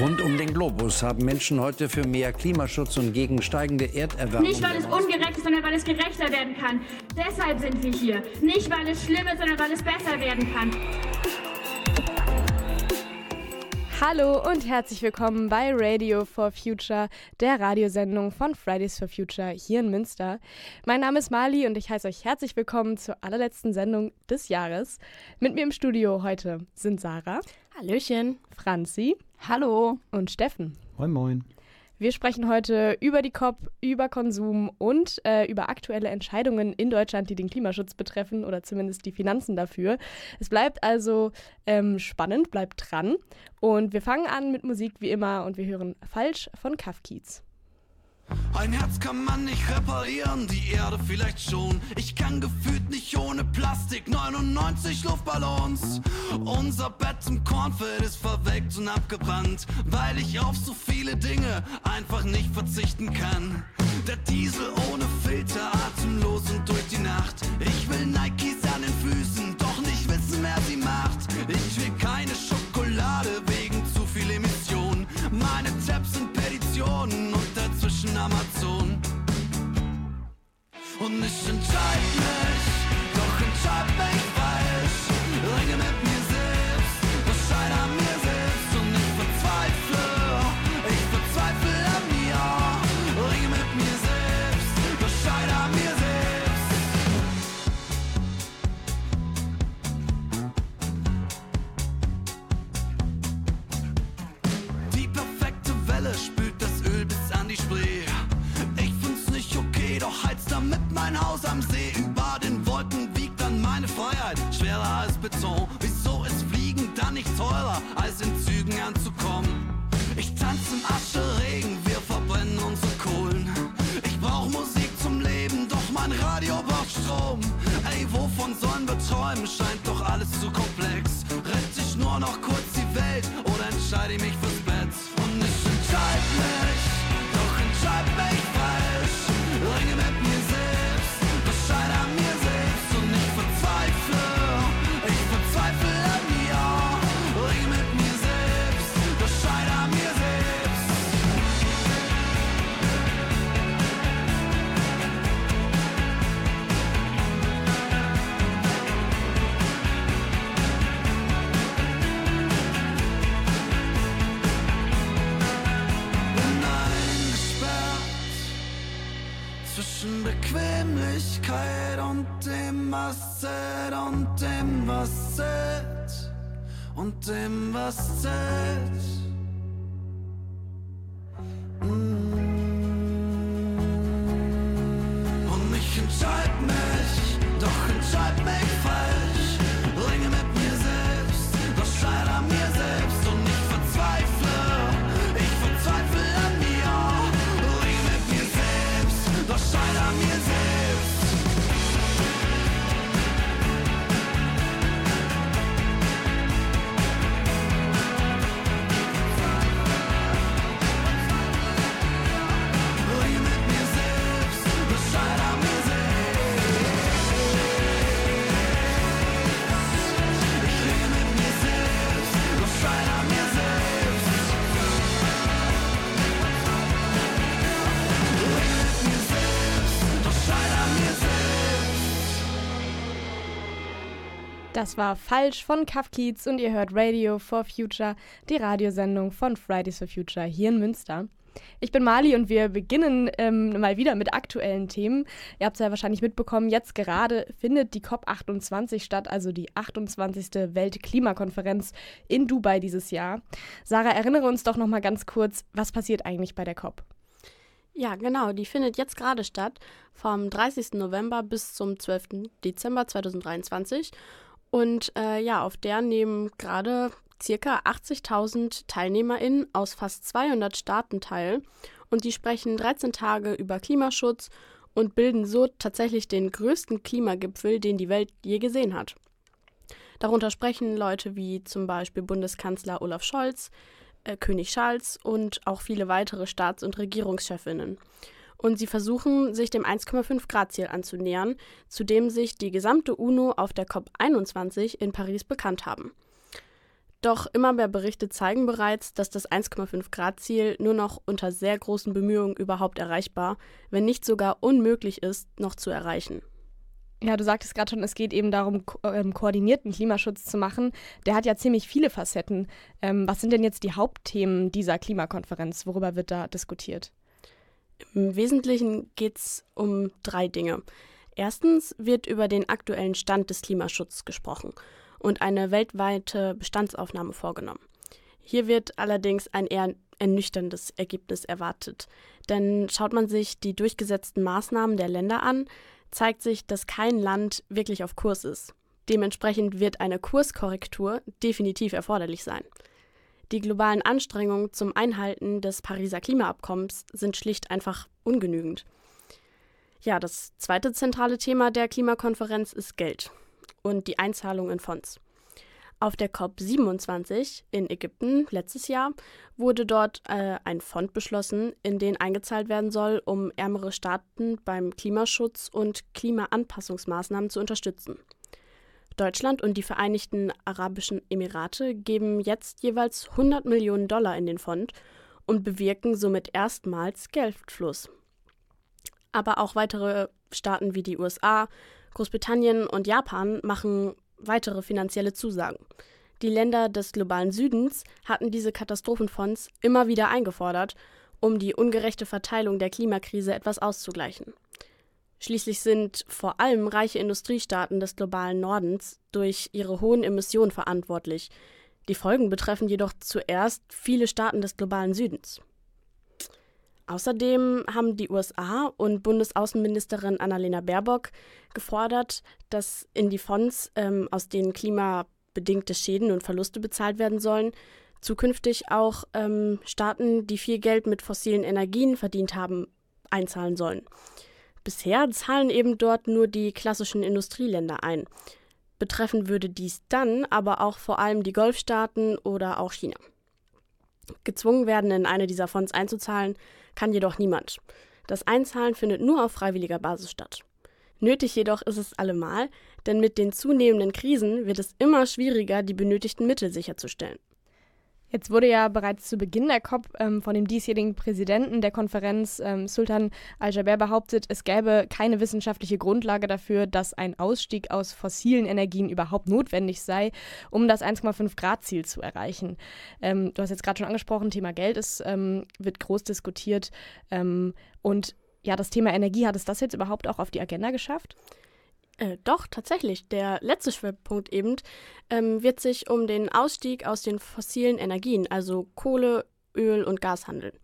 Rund um den Globus haben Menschen heute für mehr Klimaschutz und gegen steigende Erderwärmung. Nicht, weil es ungerecht ist, sondern weil es gerechter werden kann. Deshalb sind wir hier. Nicht, weil es schlimm ist, sondern weil es besser werden kann. Hallo und herzlich willkommen bei Radio for Future, der Radiosendung von Fridays for Future hier in Münster. Mein Name ist Mali und ich heiße euch herzlich willkommen zur allerletzten Sendung des Jahres. Mit mir im Studio heute sind Sarah. Hallöchen. Franzi. Hallo. Und Steffen. Moin, moin. Wir sprechen heute über die COP, über Konsum und äh, über aktuelle Entscheidungen in Deutschland, die den Klimaschutz betreffen oder zumindest die Finanzen dafür. Es bleibt also ähm, spannend, bleibt dran. Und wir fangen an mit Musik wie immer und wir hören Falsch von Kafkiez. Ein Herz kann man nicht reparieren, die Erde vielleicht schon. Ich kann gefühlt nicht ohne Plastik, 99 Luftballons. Unser Bett im Kornfeld ist verwelkt und abgebrannt, weil ich auf so viele Dinge einfach nicht verzichten kann. Der Diesel ohne Filter, atemlos und durch die Nacht. Ich will Nikes an den Füßen, doch nicht wissen, wer sie Das war Falsch von Kafkiez und ihr hört Radio for Future, die Radiosendung von Fridays for Future hier in Münster. Ich bin Mali und wir beginnen ähm, mal wieder mit aktuellen Themen. Ihr habt es ja wahrscheinlich mitbekommen, jetzt gerade findet die COP28 statt, also die 28. Weltklimakonferenz in Dubai dieses Jahr. Sarah, erinnere uns doch noch mal ganz kurz, was passiert eigentlich bei der COP? Ja, genau, die findet jetzt gerade statt, vom 30. November bis zum 12. Dezember 2023. Und äh, ja, auf der nehmen gerade circa 80.000 TeilnehmerInnen aus fast 200 Staaten teil. Und die sprechen 13 Tage über Klimaschutz und bilden so tatsächlich den größten Klimagipfel, den die Welt je gesehen hat. Darunter sprechen Leute wie zum Beispiel Bundeskanzler Olaf Scholz, äh, König Charles und auch viele weitere Staats- und Regierungschefinnen. Und sie versuchen, sich dem 1,5 Grad Ziel anzunähern, zu dem sich die gesamte UNO auf der COP21 in Paris bekannt haben. Doch immer mehr Berichte zeigen bereits, dass das 1,5 Grad Ziel nur noch unter sehr großen Bemühungen überhaupt erreichbar, wenn nicht sogar unmöglich ist, noch zu erreichen. Ja, du sagtest gerade schon, es geht eben darum, ko ähm, koordinierten Klimaschutz zu machen. Der hat ja ziemlich viele Facetten. Ähm, was sind denn jetzt die Hauptthemen dieser Klimakonferenz? Worüber wird da diskutiert? Im Wesentlichen geht es um drei Dinge. Erstens wird über den aktuellen Stand des Klimaschutzes gesprochen und eine weltweite Bestandsaufnahme vorgenommen. Hier wird allerdings ein eher ernüchterndes Ergebnis erwartet. Denn schaut man sich die durchgesetzten Maßnahmen der Länder an, zeigt sich, dass kein Land wirklich auf Kurs ist. Dementsprechend wird eine Kurskorrektur definitiv erforderlich sein. Die globalen Anstrengungen zum Einhalten des Pariser Klimaabkommens sind schlicht einfach ungenügend. Ja, das zweite zentrale Thema der Klimakonferenz ist Geld und die Einzahlung in Fonds. Auf der COP27 in Ägypten letztes Jahr wurde dort äh, ein Fonds beschlossen, in den eingezahlt werden soll, um ärmere Staaten beim Klimaschutz und Klimaanpassungsmaßnahmen zu unterstützen. Deutschland und die Vereinigten Arabischen Emirate geben jetzt jeweils 100 Millionen Dollar in den Fonds und bewirken somit erstmals Geldfluss. Aber auch weitere Staaten wie die USA, Großbritannien und Japan machen weitere finanzielle Zusagen. Die Länder des globalen Südens hatten diese Katastrophenfonds immer wieder eingefordert, um die ungerechte Verteilung der Klimakrise etwas auszugleichen. Schließlich sind vor allem reiche Industriestaaten des globalen Nordens durch ihre hohen Emissionen verantwortlich. Die Folgen betreffen jedoch zuerst viele Staaten des globalen Südens. Außerdem haben die USA und Bundesaußenministerin Annalena Baerbock gefordert, dass in die Fonds, ähm, aus denen klimabedingte Schäden und Verluste bezahlt werden sollen, zukünftig auch ähm, Staaten, die viel Geld mit fossilen Energien verdient haben, einzahlen sollen. Bisher zahlen eben dort nur die klassischen Industrieländer ein. Betreffen würde dies dann aber auch vor allem die Golfstaaten oder auch China. Gezwungen werden, in eine dieser Fonds einzuzahlen, kann jedoch niemand. Das Einzahlen findet nur auf freiwilliger Basis statt. Nötig jedoch ist es allemal, denn mit den zunehmenden Krisen wird es immer schwieriger, die benötigten Mittel sicherzustellen. Jetzt wurde ja bereits zu Beginn der COP ähm, von dem diesjährigen Präsidenten der Konferenz, ähm, Sultan Al-Jaber, behauptet, es gäbe keine wissenschaftliche Grundlage dafür, dass ein Ausstieg aus fossilen Energien überhaupt notwendig sei, um das 1,5 Grad Ziel zu erreichen. Ähm, du hast jetzt gerade schon angesprochen, Thema Geld ist, ähm, wird groß diskutiert. Ähm, und ja, das Thema Energie, hat es das jetzt überhaupt auch auf die Agenda geschafft? Äh, doch, tatsächlich. Der letzte Schwerpunkt eben ähm, wird sich um den Ausstieg aus den fossilen Energien, also Kohle, Öl und Gas handeln.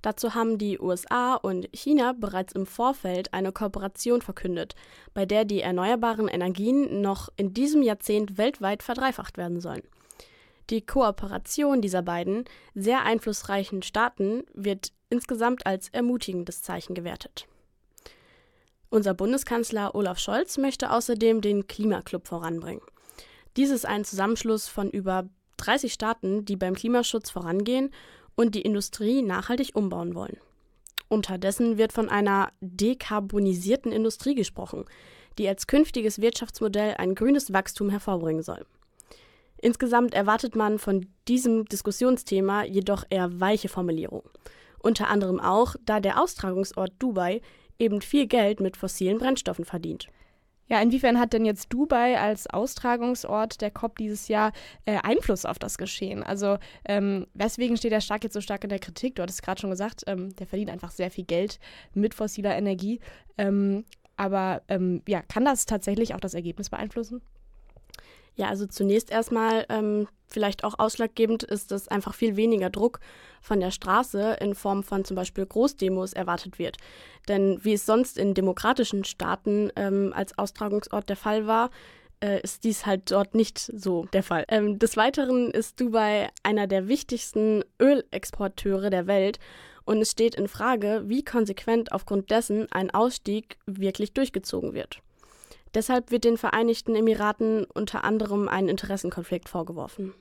Dazu haben die USA und China bereits im Vorfeld eine Kooperation verkündet, bei der die erneuerbaren Energien noch in diesem Jahrzehnt weltweit verdreifacht werden sollen. Die Kooperation dieser beiden sehr einflussreichen Staaten wird insgesamt als ermutigendes Zeichen gewertet. Unser Bundeskanzler Olaf Scholz möchte außerdem den Klimaclub voranbringen. Dies ist ein Zusammenschluss von über 30 Staaten, die beim Klimaschutz vorangehen und die Industrie nachhaltig umbauen wollen. Unterdessen wird von einer dekarbonisierten Industrie gesprochen, die als künftiges Wirtschaftsmodell ein grünes Wachstum hervorbringen soll. Insgesamt erwartet man von diesem Diskussionsthema jedoch eher weiche Formulierungen. Unter anderem auch, da der Austragungsort Dubai eben viel Geld mit fossilen Brennstoffen verdient. Ja, inwiefern hat denn jetzt Dubai als Austragungsort der COP dieses Jahr äh, Einfluss auf das Geschehen? Also ähm, weswegen steht der Stark jetzt so stark in der Kritik? Du hattest gerade schon gesagt, ähm, der verdient einfach sehr viel Geld mit fossiler Energie. Ähm, aber ähm, ja, kann das tatsächlich auch das Ergebnis beeinflussen? Ja, also zunächst erstmal ähm, vielleicht auch ausschlaggebend ist, dass einfach viel weniger Druck von der Straße in Form von zum Beispiel Großdemos erwartet wird. Denn wie es sonst in demokratischen Staaten ähm, als Austragungsort der Fall war, äh, ist dies halt dort nicht so der Fall. Ähm, des Weiteren ist Dubai einer der wichtigsten Ölexporteure der Welt und es steht in Frage, wie konsequent aufgrund dessen ein Ausstieg wirklich durchgezogen wird. Deshalb wird den Vereinigten Emiraten unter anderem ein Interessenkonflikt vorgeworfen.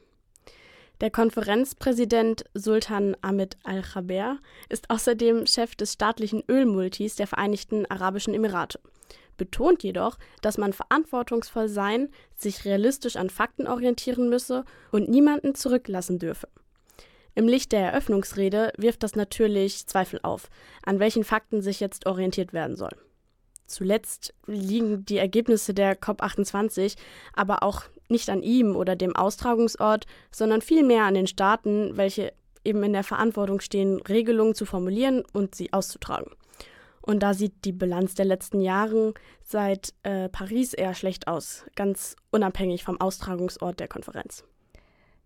Der Konferenzpräsident Sultan Ahmed Al-Jaber ist außerdem Chef des staatlichen Ölmultis der Vereinigten Arabischen Emirate. betont jedoch, dass man verantwortungsvoll sein, sich realistisch an Fakten orientieren müsse und niemanden zurücklassen dürfe. Im Licht der Eröffnungsrede wirft das natürlich Zweifel auf, an welchen Fakten sich jetzt orientiert werden soll. Zuletzt liegen die Ergebnisse der COP28 aber auch nicht an ihm oder dem Austragungsort, sondern vielmehr an den Staaten, welche eben in der Verantwortung stehen, Regelungen zu formulieren und sie auszutragen. Und da sieht die Bilanz der letzten Jahre seit äh, Paris eher schlecht aus, ganz unabhängig vom Austragungsort der Konferenz.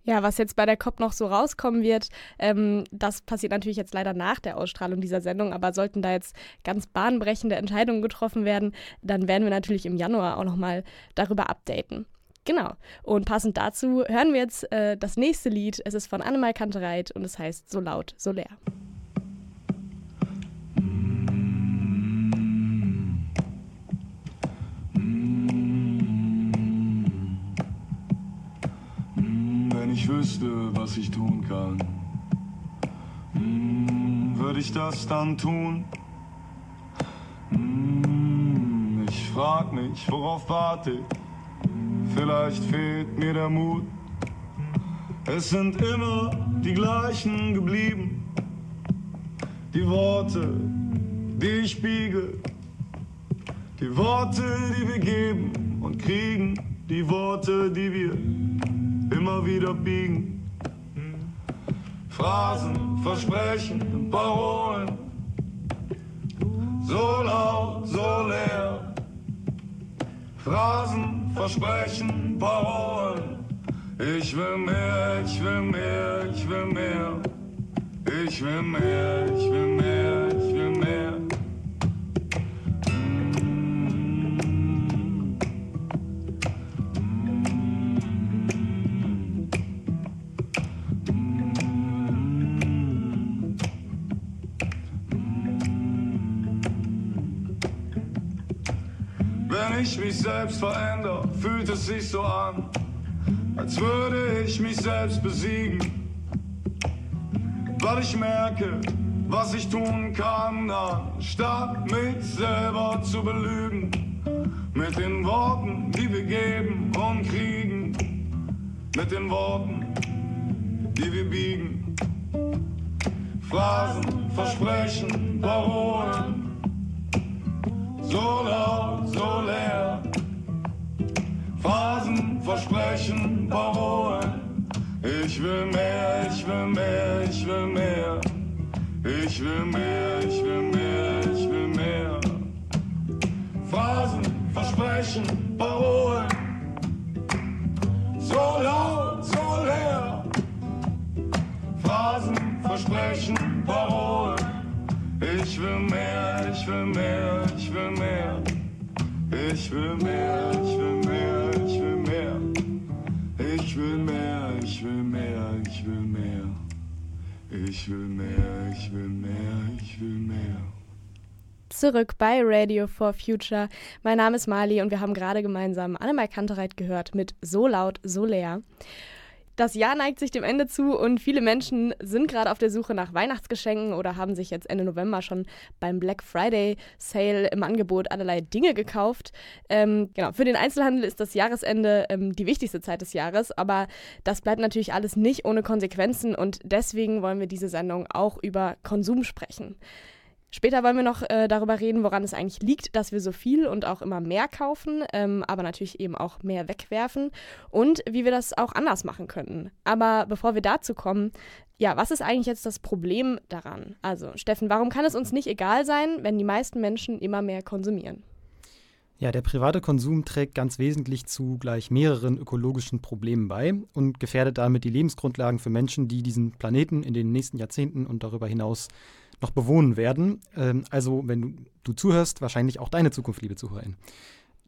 Ja, was jetzt bei der COP noch so rauskommen wird, ähm, das passiert natürlich jetzt leider nach der Ausstrahlung dieser Sendung, aber sollten da jetzt ganz bahnbrechende Entscheidungen getroffen werden, dann werden wir natürlich im Januar auch nochmal darüber updaten. Genau. Und passend dazu hören wir jetzt äh, das nächste Lied. Es ist von Annemal Kantereit und es heißt So laut, so leer. Ich wüsste, was ich tun kann, hm, würde ich das dann tun? Hm, ich frag mich, worauf warte ich? Vielleicht fehlt mir der Mut. Es sind immer die gleichen geblieben. Die Worte, die ich biege. Die Worte, die wir geben und kriegen. Die Worte, die wir immer wieder biegen. Phrasen, Versprechen, Parolen, so laut, so leer. Phrasen, Versprechen, Parolen. Ich will mehr, ich will mehr, ich will mehr. Ich will mehr, ich will mehr, ich mich selbst verändere, fühlt es sich so an, als würde ich mich selbst besiegen. Weil ich merke, was ich tun kann, anstatt mich selber zu belügen. Mit den Worten, die wir geben und kriegen. Mit den Worten, die wir biegen. Phrasen, Versprechen, Parolen so laut, so leer. Phasen, Versprechen, Parolen. Ich will mehr, ich will mehr, ich will mehr. Ich will mehr, ich will mehr, ich will mehr. Phasen, Versprechen, Parolen. So laut, so leer. Phrasen, Versprechen, Parolen. Ich will mehr, ich will mehr, ich will mehr. Ich will mehr, ich will mehr, ich will mehr. Ich will mehr, ich will mehr, ich will mehr. Ich will mehr, ich will mehr, ich will mehr. Zurück bei Radio for Future. Mein Name ist Mali und wir haben gerade gemeinsam Annemal Kantereit gehört mit So laut, so leer. Das Jahr neigt sich dem Ende zu und viele Menschen sind gerade auf der Suche nach Weihnachtsgeschenken oder haben sich jetzt Ende November schon beim Black Friday Sale im Angebot allerlei Dinge gekauft. Ähm, genau, für den Einzelhandel ist das Jahresende ähm, die wichtigste Zeit des Jahres, aber das bleibt natürlich alles nicht ohne Konsequenzen und deswegen wollen wir diese Sendung auch über Konsum sprechen. Später wollen wir noch äh, darüber reden, woran es eigentlich liegt, dass wir so viel und auch immer mehr kaufen, ähm, aber natürlich eben auch mehr wegwerfen und wie wir das auch anders machen könnten. Aber bevor wir dazu kommen, ja, was ist eigentlich jetzt das Problem daran? Also, Steffen, warum kann es uns nicht egal sein, wenn die meisten Menschen immer mehr konsumieren? Ja, der private Konsum trägt ganz wesentlich zu gleich mehreren ökologischen Problemen bei und gefährdet damit die Lebensgrundlagen für Menschen, die diesen Planeten in den nächsten Jahrzehnten und darüber hinaus noch bewohnen werden. Ähm, also, wenn du, du, zuhörst, wahrscheinlich auch deine Zukunft, liebe Zuhörerin.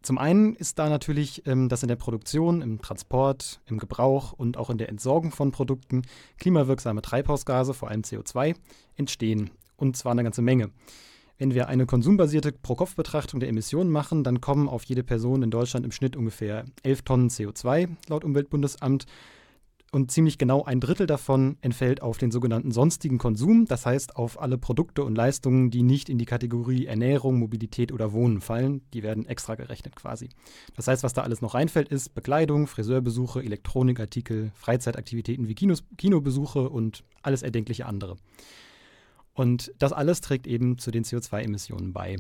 Zum einen ist da natürlich, ähm, dass in der Produktion, im Transport, im Gebrauch und auch in der Entsorgung von Produkten klimawirksame Treibhausgase, vor allem CO2, entstehen. Und zwar eine ganze Menge. Wenn wir eine konsumbasierte Pro-Kopf-Betrachtung der Emissionen machen, dann kommen auf jede Person in Deutschland im Schnitt ungefähr 11 Tonnen CO2 laut Umweltbundesamt und ziemlich genau ein Drittel davon entfällt auf den sogenannten sonstigen Konsum, das heißt auf alle Produkte und Leistungen, die nicht in die Kategorie Ernährung, Mobilität oder Wohnen fallen. Die werden extra gerechnet quasi. Das heißt, was da alles noch reinfällt, ist Bekleidung, Friseurbesuche, Elektronikartikel, Freizeitaktivitäten wie Kinos, Kinobesuche und alles erdenkliche andere. Und das alles trägt eben zu den CO2-Emissionen bei.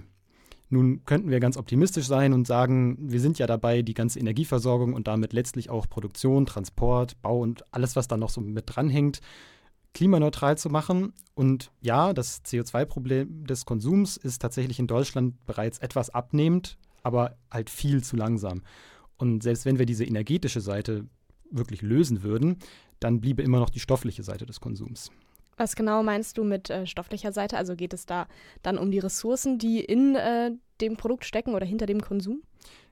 Nun könnten wir ganz optimistisch sein und sagen, wir sind ja dabei, die ganze Energieversorgung und damit letztlich auch Produktion, Transport, Bau und alles, was da noch so mit dranhängt, klimaneutral zu machen. Und ja, das CO2-Problem des Konsums ist tatsächlich in Deutschland bereits etwas abnehmend, aber halt viel zu langsam. Und selbst wenn wir diese energetische Seite wirklich lösen würden, dann bliebe immer noch die stoffliche Seite des Konsums. Was genau meinst du mit äh, stofflicher Seite? Also geht es da dann um die Ressourcen, die in äh, dem Produkt stecken oder hinter dem Konsum?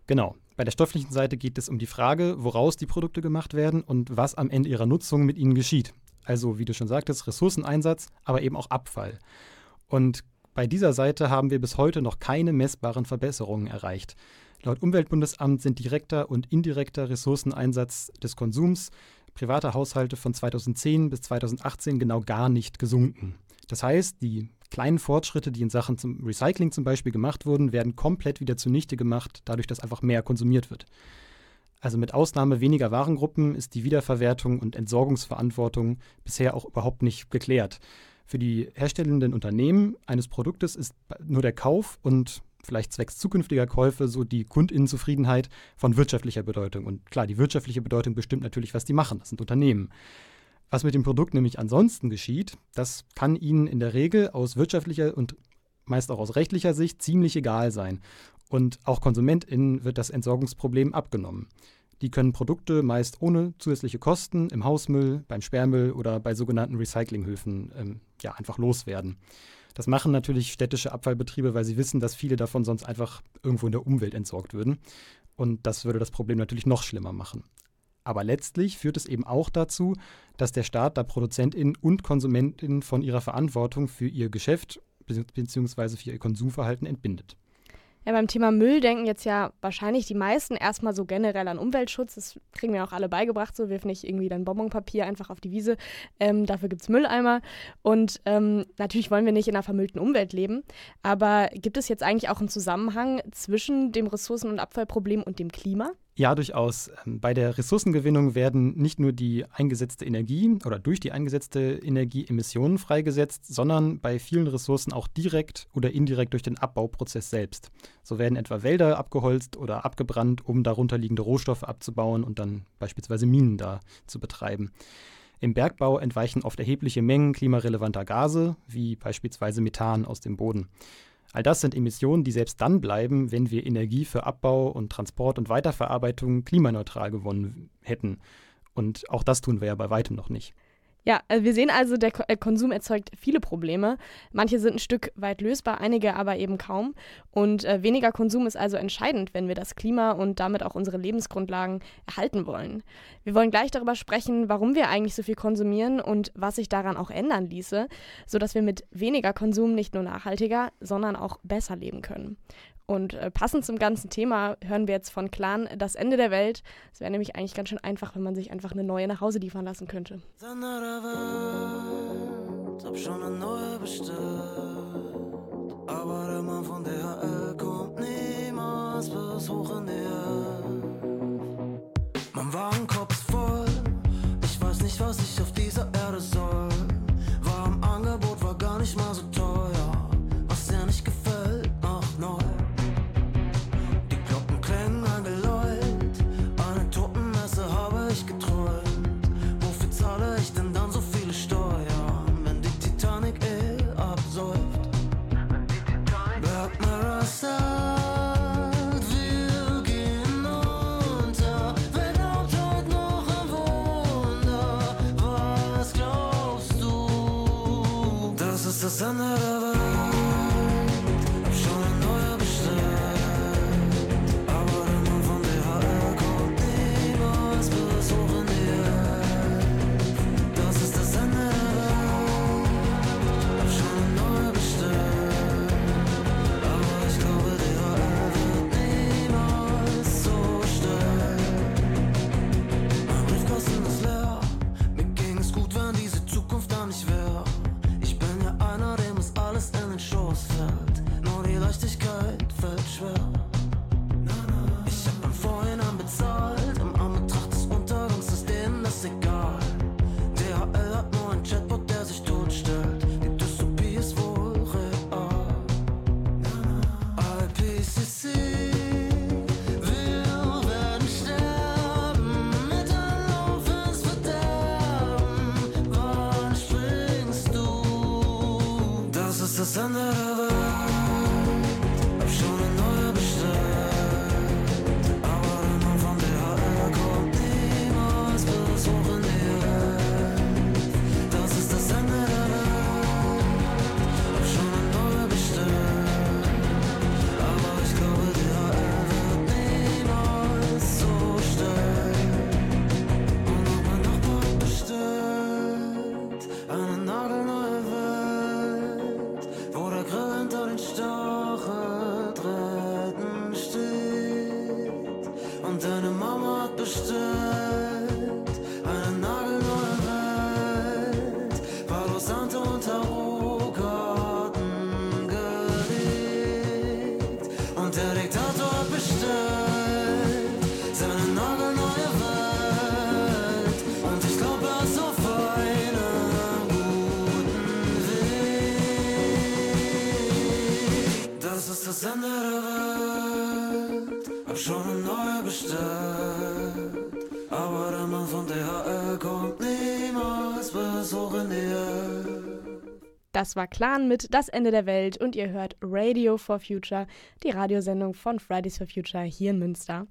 Genau. Bei der stofflichen Seite geht es um die Frage, woraus die Produkte gemacht werden und was am Ende ihrer Nutzung mit ihnen geschieht. Also, wie du schon sagtest, Ressourceneinsatz, aber eben auch Abfall. Und bei dieser Seite haben wir bis heute noch keine messbaren Verbesserungen erreicht. Laut Umweltbundesamt sind direkter und indirekter Ressourceneinsatz des Konsums privater Haushalte von 2010 bis 2018 genau gar nicht gesunken. Das heißt, die kleinen Fortschritte, die in Sachen zum Recycling zum Beispiel gemacht wurden, werden komplett wieder zunichte gemacht, dadurch, dass einfach mehr konsumiert wird. Also mit Ausnahme weniger Warengruppen ist die Wiederverwertung und Entsorgungsverantwortung bisher auch überhaupt nicht geklärt. Für die herstellenden Unternehmen eines Produktes ist nur der Kauf und vielleicht zwecks zukünftiger Käufe so die Kundinnenzufriedenheit von wirtschaftlicher Bedeutung. Und klar, die wirtschaftliche Bedeutung bestimmt natürlich, was die machen. Das sind Unternehmen. Was mit dem Produkt nämlich ansonsten geschieht, das kann ihnen in der Regel aus wirtschaftlicher und meist auch aus rechtlicher Sicht ziemlich egal sein. Und auch KonsumentInnen wird das Entsorgungsproblem abgenommen. Die können Produkte meist ohne zusätzliche Kosten im Hausmüll, beim Sperrmüll oder bei sogenannten Recyclinghöfen ähm, ja, einfach loswerden. Das machen natürlich städtische Abfallbetriebe, weil sie wissen, dass viele davon sonst einfach irgendwo in der Umwelt entsorgt würden. Und das würde das Problem natürlich noch schlimmer machen. Aber letztlich führt es eben auch dazu, dass der Staat da ProduzentInnen und KonsumentInnen von ihrer Verantwortung für ihr Geschäft bzw. für ihr Konsumverhalten entbindet. Ja, beim Thema Müll denken jetzt ja wahrscheinlich die meisten erstmal so generell an Umweltschutz. Das kriegen wir auch alle beigebracht. So, wirf nicht irgendwie dein Bonbonpapier einfach auf die Wiese. Ähm, dafür gibt es Mülleimer. Und ähm, natürlich wollen wir nicht in einer vermüllten Umwelt leben. Aber gibt es jetzt eigentlich auch einen Zusammenhang zwischen dem Ressourcen- und Abfallproblem und dem Klima? Ja, durchaus. Ähm, bei der Ressourcengewinnung werden nicht nur die eingesetzte Energie oder durch die eingesetzte Energie Emissionen freigesetzt, sondern bei vielen Ressourcen auch direkt oder indirekt durch den Abbauprozess selbst. So werden etwa Wälder abgeholzt oder abgebrannt, um darunter liegende Rohstoffe abzubauen und dann beispielsweise Minen da zu betreiben. Im Bergbau entweichen oft erhebliche Mengen klimarelevanter Gase, wie beispielsweise Methan aus dem Boden. All das sind Emissionen, die selbst dann bleiben, wenn wir Energie für Abbau und Transport und Weiterverarbeitung klimaneutral gewonnen hätten. Und auch das tun wir ja bei weitem noch nicht. Ja, äh, wir sehen also, der äh, Konsum erzeugt viele Probleme. Manche sind ein Stück weit lösbar, einige aber eben kaum. Und äh, weniger Konsum ist also entscheidend, wenn wir das Klima und damit auch unsere Lebensgrundlagen erhalten wollen. Wir wollen gleich darüber sprechen, warum wir eigentlich so viel konsumieren und was sich daran auch ändern ließe, sodass wir mit weniger Konsum nicht nur nachhaltiger, sondern auch besser leben können. Und äh, passend zum ganzen Thema hören wir jetzt von Clan das Ende der Welt. Es wäre nämlich eigentlich ganz schön einfach, wenn man sich einfach eine neue nach Hause liefern lassen könnte. Welt, hab schon eine neue bestellt. Aber der Mann von DHL kommt niemals die Höhe. Mein Warenkorb ist voll, ich weiß nicht, was ich auf dieser Erde soll. глаза на Von DHL kommt niemals die Welt. Das war Clan mit Das Ende der Welt und ihr hört Radio for Future, die Radiosendung von Fridays for Future hier in Münster.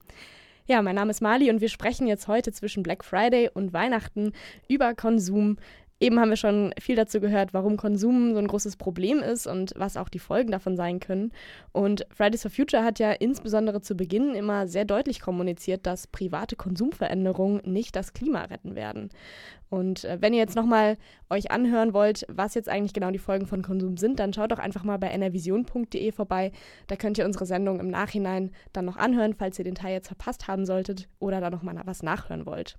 Ja, mein Name ist Mali und wir sprechen jetzt heute zwischen Black Friday und Weihnachten über Konsum. Eben haben wir schon viel dazu gehört, warum Konsum so ein großes Problem ist und was auch die Folgen davon sein können. Und Fridays for Future hat ja insbesondere zu Beginn immer sehr deutlich kommuniziert, dass private Konsumveränderungen nicht das Klima retten werden. Und äh, wenn ihr jetzt nochmal euch anhören wollt, was jetzt eigentlich genau die Folgen von Konsum sind, dann schaut doch einfach mal bei nrvision.de vorbei. Da könnt ihr unsere Sendung im Nachhinein dann noch anhören, falls ihr den Teil jetzt verpasst haben solltet oder da nochmal was nachhören wollt.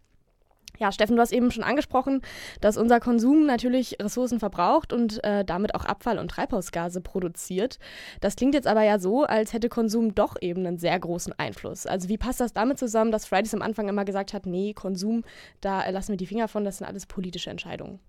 Ja, Steffen, du hast eben schon angesprochen, dass unser Konsum natürlich Ressourcen verbraucht und äh, damit auch Abfall- und Treibhausgase produziert. Das klingt jetzt aber ja so, als hätte Konsum doch eben einen sehr großen Einfluss. Also wie passt das damit zusammen, dass Fridays am Anfang immer gesagt hat, nee, Konsum, da äh, lassen wir die Finger von, das sind alles politische Entscheidungen?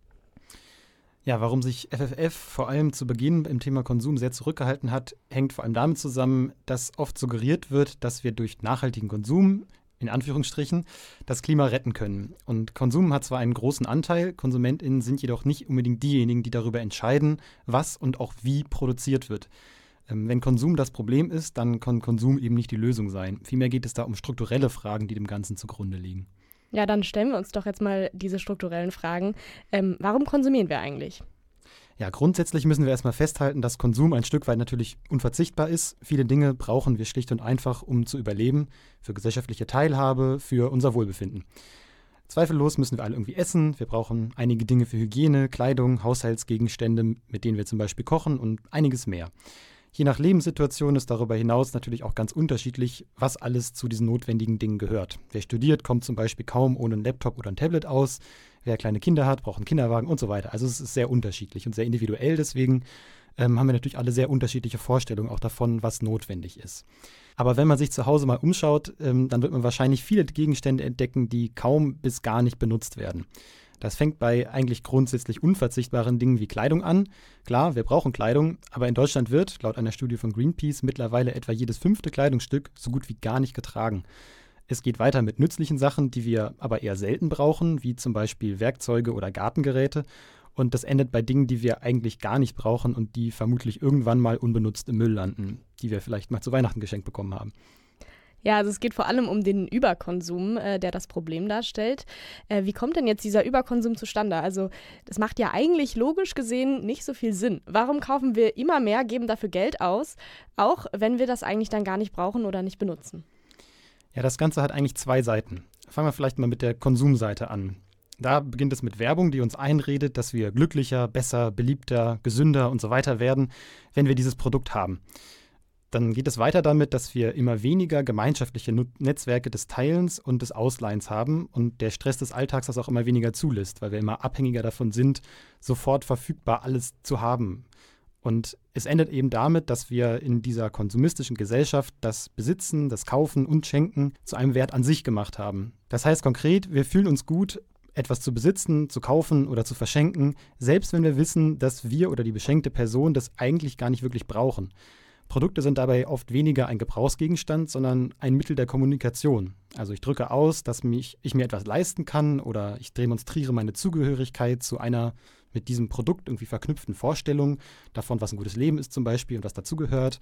Ja, warum sich FFF vor allem zu Beginn im Thema Konsum sehr zurückgehalten hat, hängt vor allem damit zusammen, dass oft suggeriert wird, dass wir durch nachhaltigen Konsum in Anführungsstrichen, das Klima retten können. Und Konsum hat zwar einen großen Anteil, KonsumentInnen sind jedoch nicht unbedingt diejenigen, die darüber entscheiden, was und auch wie produziert wird. Ähm, wenn Konsum das Problem ist, dann kann Konsum eben nicht die Lösung sein. Vielmehr geht es da um strukturelle Fragen, die dem Ganzen zugrunde liegen. Ja, dann stellen wir uns doch jetzt mal diese strukturellen Fragen. Ähm, warum konsumieren wir eigentlich? Ja, grundsätzlich müssen wir erstmal festhalten, dass Konsum ein Stück weit natürlich unverzichtbar ist. Viele Dinge brauchen wir schlicht und einfach, um zu überleben, für gesellschaftliche Teilhabe, für unser Wohlbefinden. Zweifellos müssen wir alle irgendwie essen. Wir brauchen einige Dinge für Hygiene, Kleidung, Haushaltsgegenstände, mit denen wir zum Beispiel kochen und einiges mehr. Je nach Lebenssituation ist darüber hinaus natürlich auch ganz unterschiedlich, was alles zu diesen notwendigen Dingen gehört. Wer studiert, kommt zum Beispiel kaum ohne einen Laptop oder ein Tablet aus. Wer kleine Kinder hat, braucht einen Kinderwagen und so weiter. Also es ist sehr unterschiedlich und sehr individuell. Deswegen ähm, haben wir natürlich alle sehr unterschiedliche Vorstellungen auch davon, was notwendig ist. Aber wenn man sich zu Hause mal umschaut, ähm, dann wird man wahrscheinlich viele Gegenstände entdecken, die kaum bis gar nicht benutzt werden. Das fängt bei eigentlich grundsätzlich unverzichtbaren Dingen wie Kleidung an. Klar, wir brauchen Kleidung, aber in Deutschland wird, laut einer Studie von Greenpeace, mittlerweile etwa jedes fünfte Kleidungsstück so gut wie gar nicht getragen. Es geht weiter mit nützlichen Sachen, die wir aber eher selten brauchen, wie zum Beispiel Werkzeuge oder Gartengeräte. Und das endet bei Dingen, die wir eigentlich gar nicht brauchen und die vermutlich irgendwann mal unbenutzt im Müll landen, die wir vielleicht mal zu Weihnachten geschenkt bekommen haben. Ja, also es geht vor allem um den Überkonsum, äh, der das Problem darstellt. Äh, wie kommt denn jetzt dieser Überkonsum zustande? Also das macht ja eigentlich logisch gesehen nicht so viel Sinn. Warum kaufen wir immer mehr, geben dafür Geld aus, auch wenn wir das eigentlich dann gar nicht brauchen oder nicht benutzen? Ja, das Ganze hat eigentlich zwei Seiten. Fangen wir vielleicht mal mit der Konsumseite an. Da beginnt es mit Werbung, die uns einredet, dass wir glücklicher, besser, beliebter, gesünder und so weiter werden, wenn wir dieses Produkt haben. Dann geht es weiter damit, dass wir immer weniger gemeinschaftliche Netzwerke des Teilens und des Ausleihens haben und der Stress des Alltags das auch immer weniger zulässt, weil wir immer abhängiger davon sind, sofort verfügbar alles zu haben. Und es endet eben damit, dass wir in dieser konsumistischen Gesellschaft das Besitzen, das Kaufen und Schenken zu einem Wert an sich gemacht haben. Das heißt konkret, wir fühlen uns gut, etwas zu besitzen, zu kaufen oder zu verschenken, selbst wenn wir wissen, dass wir oder die beschenkte Person das eigentlich gar nicht wirklich brauchen. Produkte sind dabei oft weniger ein Gebrauchsgegenstand, sondern ein Mittel der Kommunikation. Also ich drücke aus, dass mich, ich mir etwas leisten kann oder ich demonstriere meine Zugehörigkeit zu einer mit diesem Produkt irgendwie verknüpften Vorstellungen davon, was ein gutes Leben ist zum Beispiel und was dazugehört.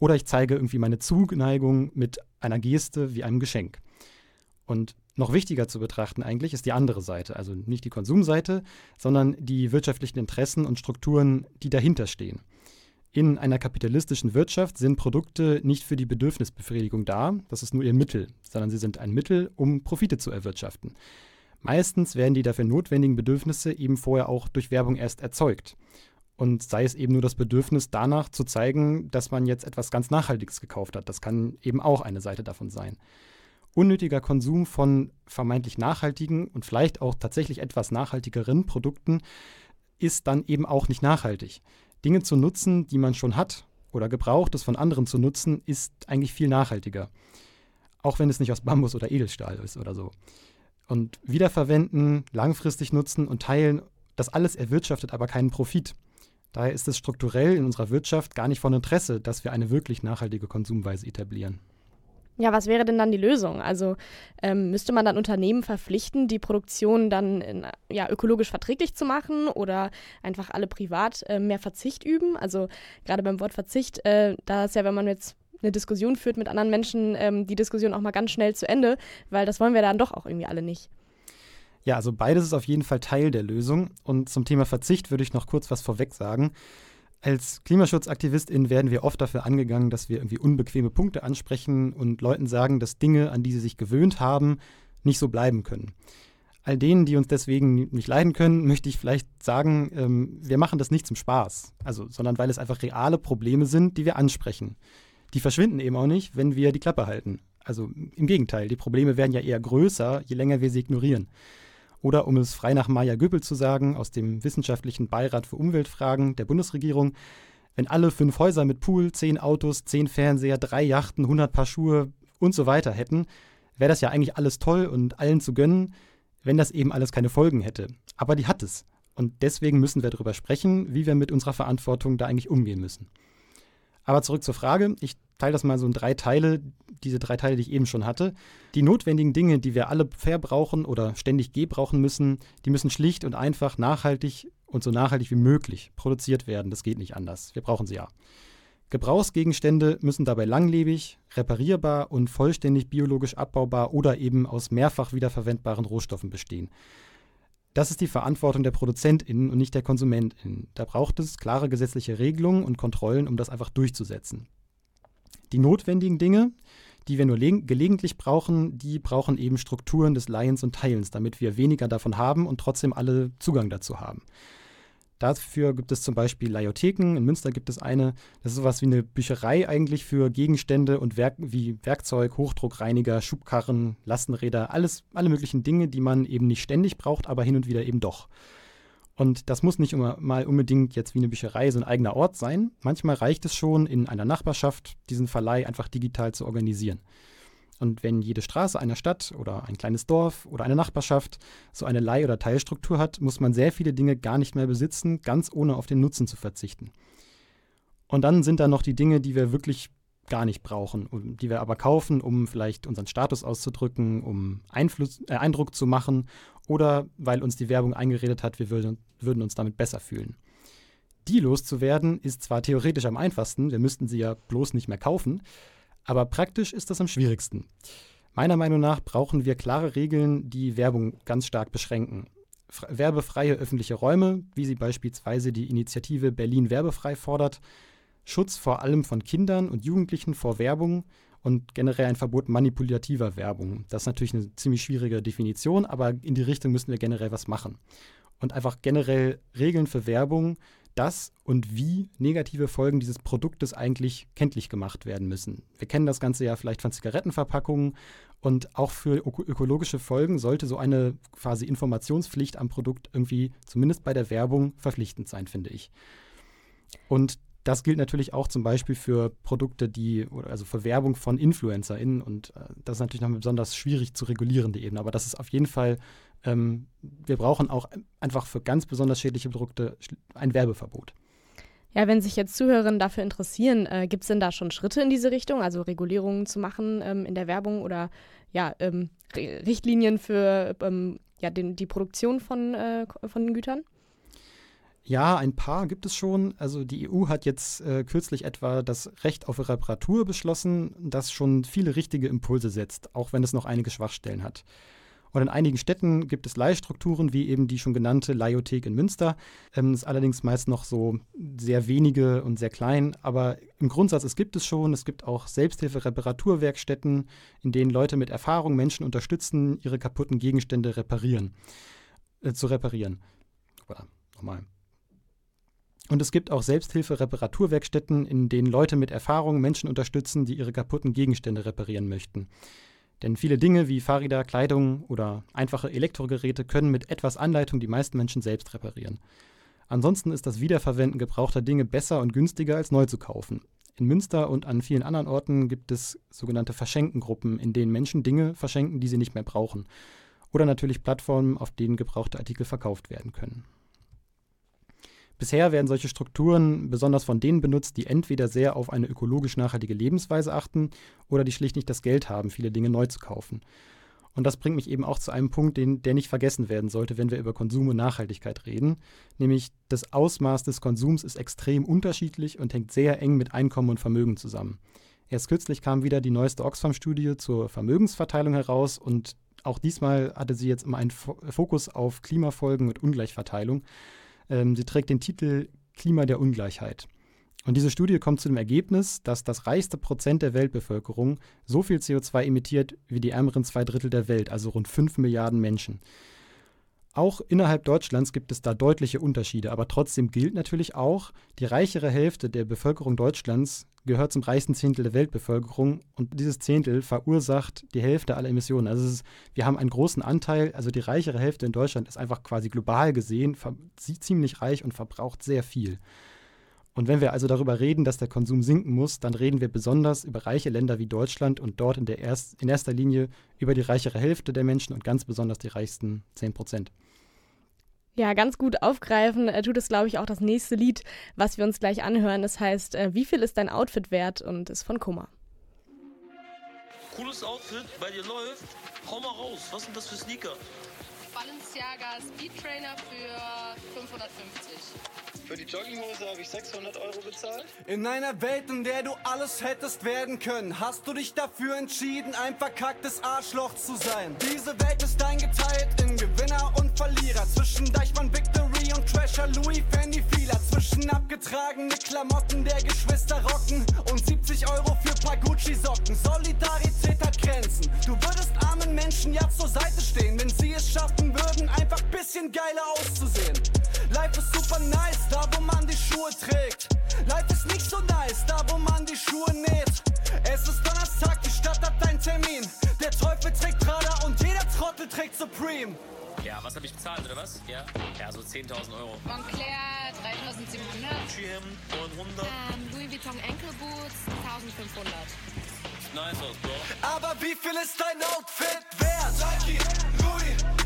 Oder ich zeige irgendwie meine Zuneigung mit einer Geste wie einem Geschenk. Und noch wichtiger zu betrachten eigentlich ist die andere Seite, also nicht die Konsumseite, sondern die wirtschaftlichen Interessen und Strukturen, die dahinter stehen. In einer kapitalistischen Wirtschaft sind Produkte nicht für die Bedürfnisbefriedigung da, das ist nur ihr Mittel, sondern sie sind ein Mittel, um Profite zu erwirtschaften. Meistens werden die dafür notwendigen Bedürfnisse eben vorher auch durch Werbung erst erzeugt. Und sei es eben nur das Bedürfnis danach zu zeigen, dass man jetzt etwas ganz Nachhaltiges gekauft hat. Das kann eben auch eine Seite davon sein. Unnötiger Konsum von vermeintlich nachhaltigen und vielleicht auch tatsächlich etwas nachhaltigeren Produkten ist dann eben auch nicht nachhaltig. Dinge zu nutzen, die man schon hat oder gebraucht, es von anderen zu nutzen, ist eigentlich viel nachhaltiger. Auch wenn es nicht aus Bambus oder Edelstahl ist oder so. Und wiederverwenden, langfristig nutzen und teilen, das alles erwirtschaftet aber keinen Profit. Daher ist es strukturell in unserer Wirtschaft gar nicht von Interesse, dass wir eine wirklich nachhaltige Konsumweise etablieren. Ja, was wäre denn dann die Lösung? Also ähm, müsste man dann Unternehmen verpflichten, die Produktion dann in, ja, ökologisch verträglich zu machen oder einfach alle privat äh, mehr Verzicht üben? Also gerade beim Wort Verzicht, äh, da ist ja, wenn man jetzt eine Diskussion führt mit anderen Menschen, ähm, die Diskussion auch mal ganz schnell zu Ende, weil das wollen wir dann doch auch irgendwie alle nicht. Ja, also beides ist auf jeden Fall Teil der Lösung. Und zum Thema Verzicht würde ich noch kurz was vorweg sagen. Als Klimaschutzaktivistin werden wir oft dafür angegangen, dass wir irgendwie unbequeme Punkte ansprechen und Leuten sagen, dass Dinge, an die sie sich gewöhnt haben, nicht so bleiben können. All denen, die uns deswegen nicht leiden können, möchte ich vielleicht sagen, ähm, wir machen das nicht zum Spaß, also, sondern weil es einfach reale Probleme sind, die wir ansprechen. Die verschwinden eben auch nicht, wenn wir die Klappe halten. Also im Gegenteil, die Probleme werden ja eher größer, je länger wir sie ignorieren. Oder um es frei nach Maja Göppel zu sagen, aus dem Wissenschaftlichen Beirat für Umweltfragen der Bundesregierung, wenn alle fünf Häuser mit Pool, zehn Autos, zehn Fernseher, drei Yachten, 100 Paar Schuhe und so weiter hätten, wäre das ja eigentlich alles toll und allen zu gönnen, wenn das eben alles keine Folgen hätte. Aber die hat es. Und deswegen müssen wir darüber sprechen, wie wir mit unserer Verantwortung da eigentlich umgehen müssen. Aber zurück zur Frage. Ich teile das mal so in drei Teile, diese drei Teile, die ich eben schon hatte. Die notwendigen Dinge, die wir alle verbrauchen oder ständig gebrauchen müssen, die müssen schlicht und einfach nachhaltig und so nachhaltig wie möglich produziert werden. Das geht nicht anders. Wir brauchen sie ja. Gebrauchsgegenstände müssen dabei langlebig, reparierbar und vollständig biologisch abbaubar oder eben aus mehrfach wiederverwendbaren Rohstoffen bestehen. Das ist die Verantwortung der ProduzentInnen und nicht der KonsumentInnen. Da braucht es klare gesetzliche Regelungen und Kontrollen, um das einfach durchzusetzen. Die notwendigen Dinge, die wir nur gelegentlich brauchen, die brauchen eben Strukturen des Leihens und Teilens, damit wir weniger davon haben und trotzdem alle Zugang dazu haben. Dafür gibt es zum Beispiel Leiotheken. In Münster gibt es eine, das ist sowas wie eine Bücherei eigentlich für Gegenstände und Werk wie Werkzeug, Hochdruckreiniger, Schubkarren, Lastenräder, alles, alle möglichen Dinge, die man eben nicht ständig braucht, aber hin und wieder eben doch. Und das muss nicht immer mal unbedingt jetzt wie eine Bücherei so ein eigener Ort sein. Manchmal reicht es schon, in einer Nachbarschaft diesen Verleih einfach digital zu organisieren. Und wenn jede Straße einer Stadt oder ein kleines Dorf oder eine Nachbarschaft so eine Leih- oder Teilstruktur hat, muss man sehr viele Dinge gar nicht mehr besitzen, ganz ohne auf den Nutzen zu verzichten. Und dann sind da noch die Dinge, die wir wirklich gar nicht brauchen, die wir aber kaufen, um vielleicht unseren Status auszudrücken, um Einfluss, äh, Eindruck zu machen oder weil uns die Werbung eingeredet hat, wir würden, würden uns damit besser fühlen. Die loszuwerden ist zwar theoretisch am einfachsten, wir müssten sie ja bloß nicht mehr kaufen, aber praktisch ist das am schwierigsten. Meiner Meinung nach brauchen wir klare Regeln, die Werbung ganz stark beschränken. F werbefreie öffentliche Räume, wie sie beispielsweise die Initiative Berlin Werbefrei fordert, Schutz vor allem von Kindern und Jugendlichen vor Werbung und generell ein Verbot manipulativer Werbung. Das ist natürlich eine ziemlich schwierige Definition, aber in die Richtung müssen wir generell was machen. Und einfach generell Regeln für Werbung, dass und wie negative Folgen dieses Produktes eigentlich kenntlich gemacht werden müssen. Wir kennen das Ganze ja vielleicht von Zigarettenverpackungen und auch für ökologische Folgen sollte so eine quasi Informationspflicht am Produkt irgendwie zumindest bei der Werbung verpflichtend sein, finde ich. Und das gilt natürlich auch zum Beispiel für Produkte, die, also für Werbung von InfluencerInnen und äh, das ist natürlich noch eine besonders schwierig zu regulierende Ebene, aber das ist auf jeden Fall, ähm, wir brauchen auch einfach für ganz besonders schädliche Produkte ein Werbeverbot. Ja, wenn sich jetzt Zuhörerinnen dafür interessieren, äh, gibt es denn da schon Schritte in diese Richtung, also Regulierungen zu machen ähm, in der Werbung oder ja, ähm, Richtlinien für ähm, ja, den, die Produktion von, äh, von Gütern? Ja, ein paar gibt es schon. Also die EU hat jetzt äh, kürzlich etwa das Recht auf Reparatur beschlossen, das schon viele richtige Impulse setzt, auch wenn es noch einige Schwachstellen hat. Und in einigen Städten gibt es Leihstrukturen, wie eben die schon genannte Leihothek in Münster. Ähm, ist allerdings meist noch so sehr wenige und sehr klein. Aber im Grundsatz, es gibt es schon. Es gibt auch Selbsthilfe-Reparaturwerkstätten, in denen Leute mit Erfahrung Menschen unterstützen, ihre kaputten Gegenstände reparieren, äh, zu reparieren. Oder nochmal. Und es gibt auch Selbsthilfe-Reparaturwerkstätten, in denen Leute mit Erfahrung Menschen unterstützen, die ihre kaputten Gegenstände reparieren möchten. Denn viele Dinge wie Fahrräder, Kleidung oder einfache Elektrogeräte können mit etwas Anleitung die meisten Menschen selbst reparieren. Ansonsten ist das Wiederverwenden gebrauchter Dinge besser und günstiger als neu zu kaufen. In Münster und an vielen anderen Orten gibt es sogenannte Verschenkengruppen, in denen Menschen Dinge verschenken, die sie nicht mehr brauchen. Oder natürlich Plattformen, auf denen gebrauchte Artikel verkauft werden können. Bisher werden solche Strukturen besonders von denen benutzt, die entweder sehr auf eine ökologisch nachhaltige Lebensweise achten oder die schlicht nicht das Geld haben, viele Dinge neu zu kaufen. Und das bringt mich eben auch zu einem Punkt, den, der nicht vergessen werden sollte, wenn wir über Konsum und Nachhaltigkeit reden. Nämlich das Ausmaß des Konsums ist extrem unterschiedlich und hängt sehr eng mit Einkommen und Vermögen zusammen. Erst kürzlich kam wieder die neueste Oxfam-Studie zur Vermögensverteilung heraus und auch diesmal hatte sie jetzt immer einen Fokus auf Klimafolgen und Ungleichverteilung. Ähm, sie trägt den Titel Klima der Ungleichheit. Und diese Studie kommt zu dem Ergebnis, dass das reichste Prozent der Weltbevölkerung so viel CO2 emittiert wie die ärmeren zwei Drittel der Welt, also rund 5 Milliarden Menschen. Auch innerhalb Deutschlands gibt es da deutliche Unterschiede, aber trotzdem gilt natürlich auch, die reichere Hälfte der Bevölkerung Deutschlands gehört zum reichsten Zehntel der Weltbevölkerung und dieses Zehntel verursacht die Hälfte aller Emissionen. Also ist, wir haben einen großen Anteil, also die reichere Hälfte in Deutschland ist einfach quasi global gesehen ziemlich reich und verbraucht sehr viel. Und wenn wir also darüber reden, dass der Konsum sinken muss, dann reden wir besonders über reiche Länder wie Deutschland und dort in, der erst, in erster Linie über die reichere Hälfte der Menschen und ganz besonders die reichsten 10 Prozent. Ja, ganz gut aufgreifen äh, tut es, glaube ich, auch das nächste Lied, was wir uns gleich anhören. Das heißt, äh, wie viel ist dein Outfit wert und ist von Kummer. Cooles Outfit, bei dir läuft. Hau mal raus, was sind das für Sneaker? Balenciaga Speed Trainer für 550. Für die Jogginghose habe ich 600 Euro bezahlt. In einer Welt, in der du alles hättest werden können, hast du dich dafür entschieden, ein verkacktes Arschloch zu sein. Diese Welt ist eingeteilt in Gewinner und Verlierer. Zwischen Deichmann Victory und Trasher Louis Fendi Fila. Zwischen abgetragene Klamotten der Geschwister rocken und 70 Euro für paar Gucci Socken. Solidarität hat Grenzen. Du würdest armen Menschen ja zur Seite stehen, wenn sie es schaffen würden, einfach bisschen geiler auszusehen. Life ist super nice, da wo man die Schuhe trägt. Life ist nicht so nice, da wo man die Schuhe näht. Es ist Donnerstag, die Stadt hat einen Termin. Der Teufel trägt Prada und jeder Trottel trägt Supreme. Ja, was habe ich bezahlt, oder was? Ja, ja so 10.000 Euro. Moncler 3700. Gucci-Hemd 900. Ähm, Louis Vuitton Enkelboots 1500. Nice aus, Bro. Aber wie viel ist dein Outfit wert? Nike, Louis,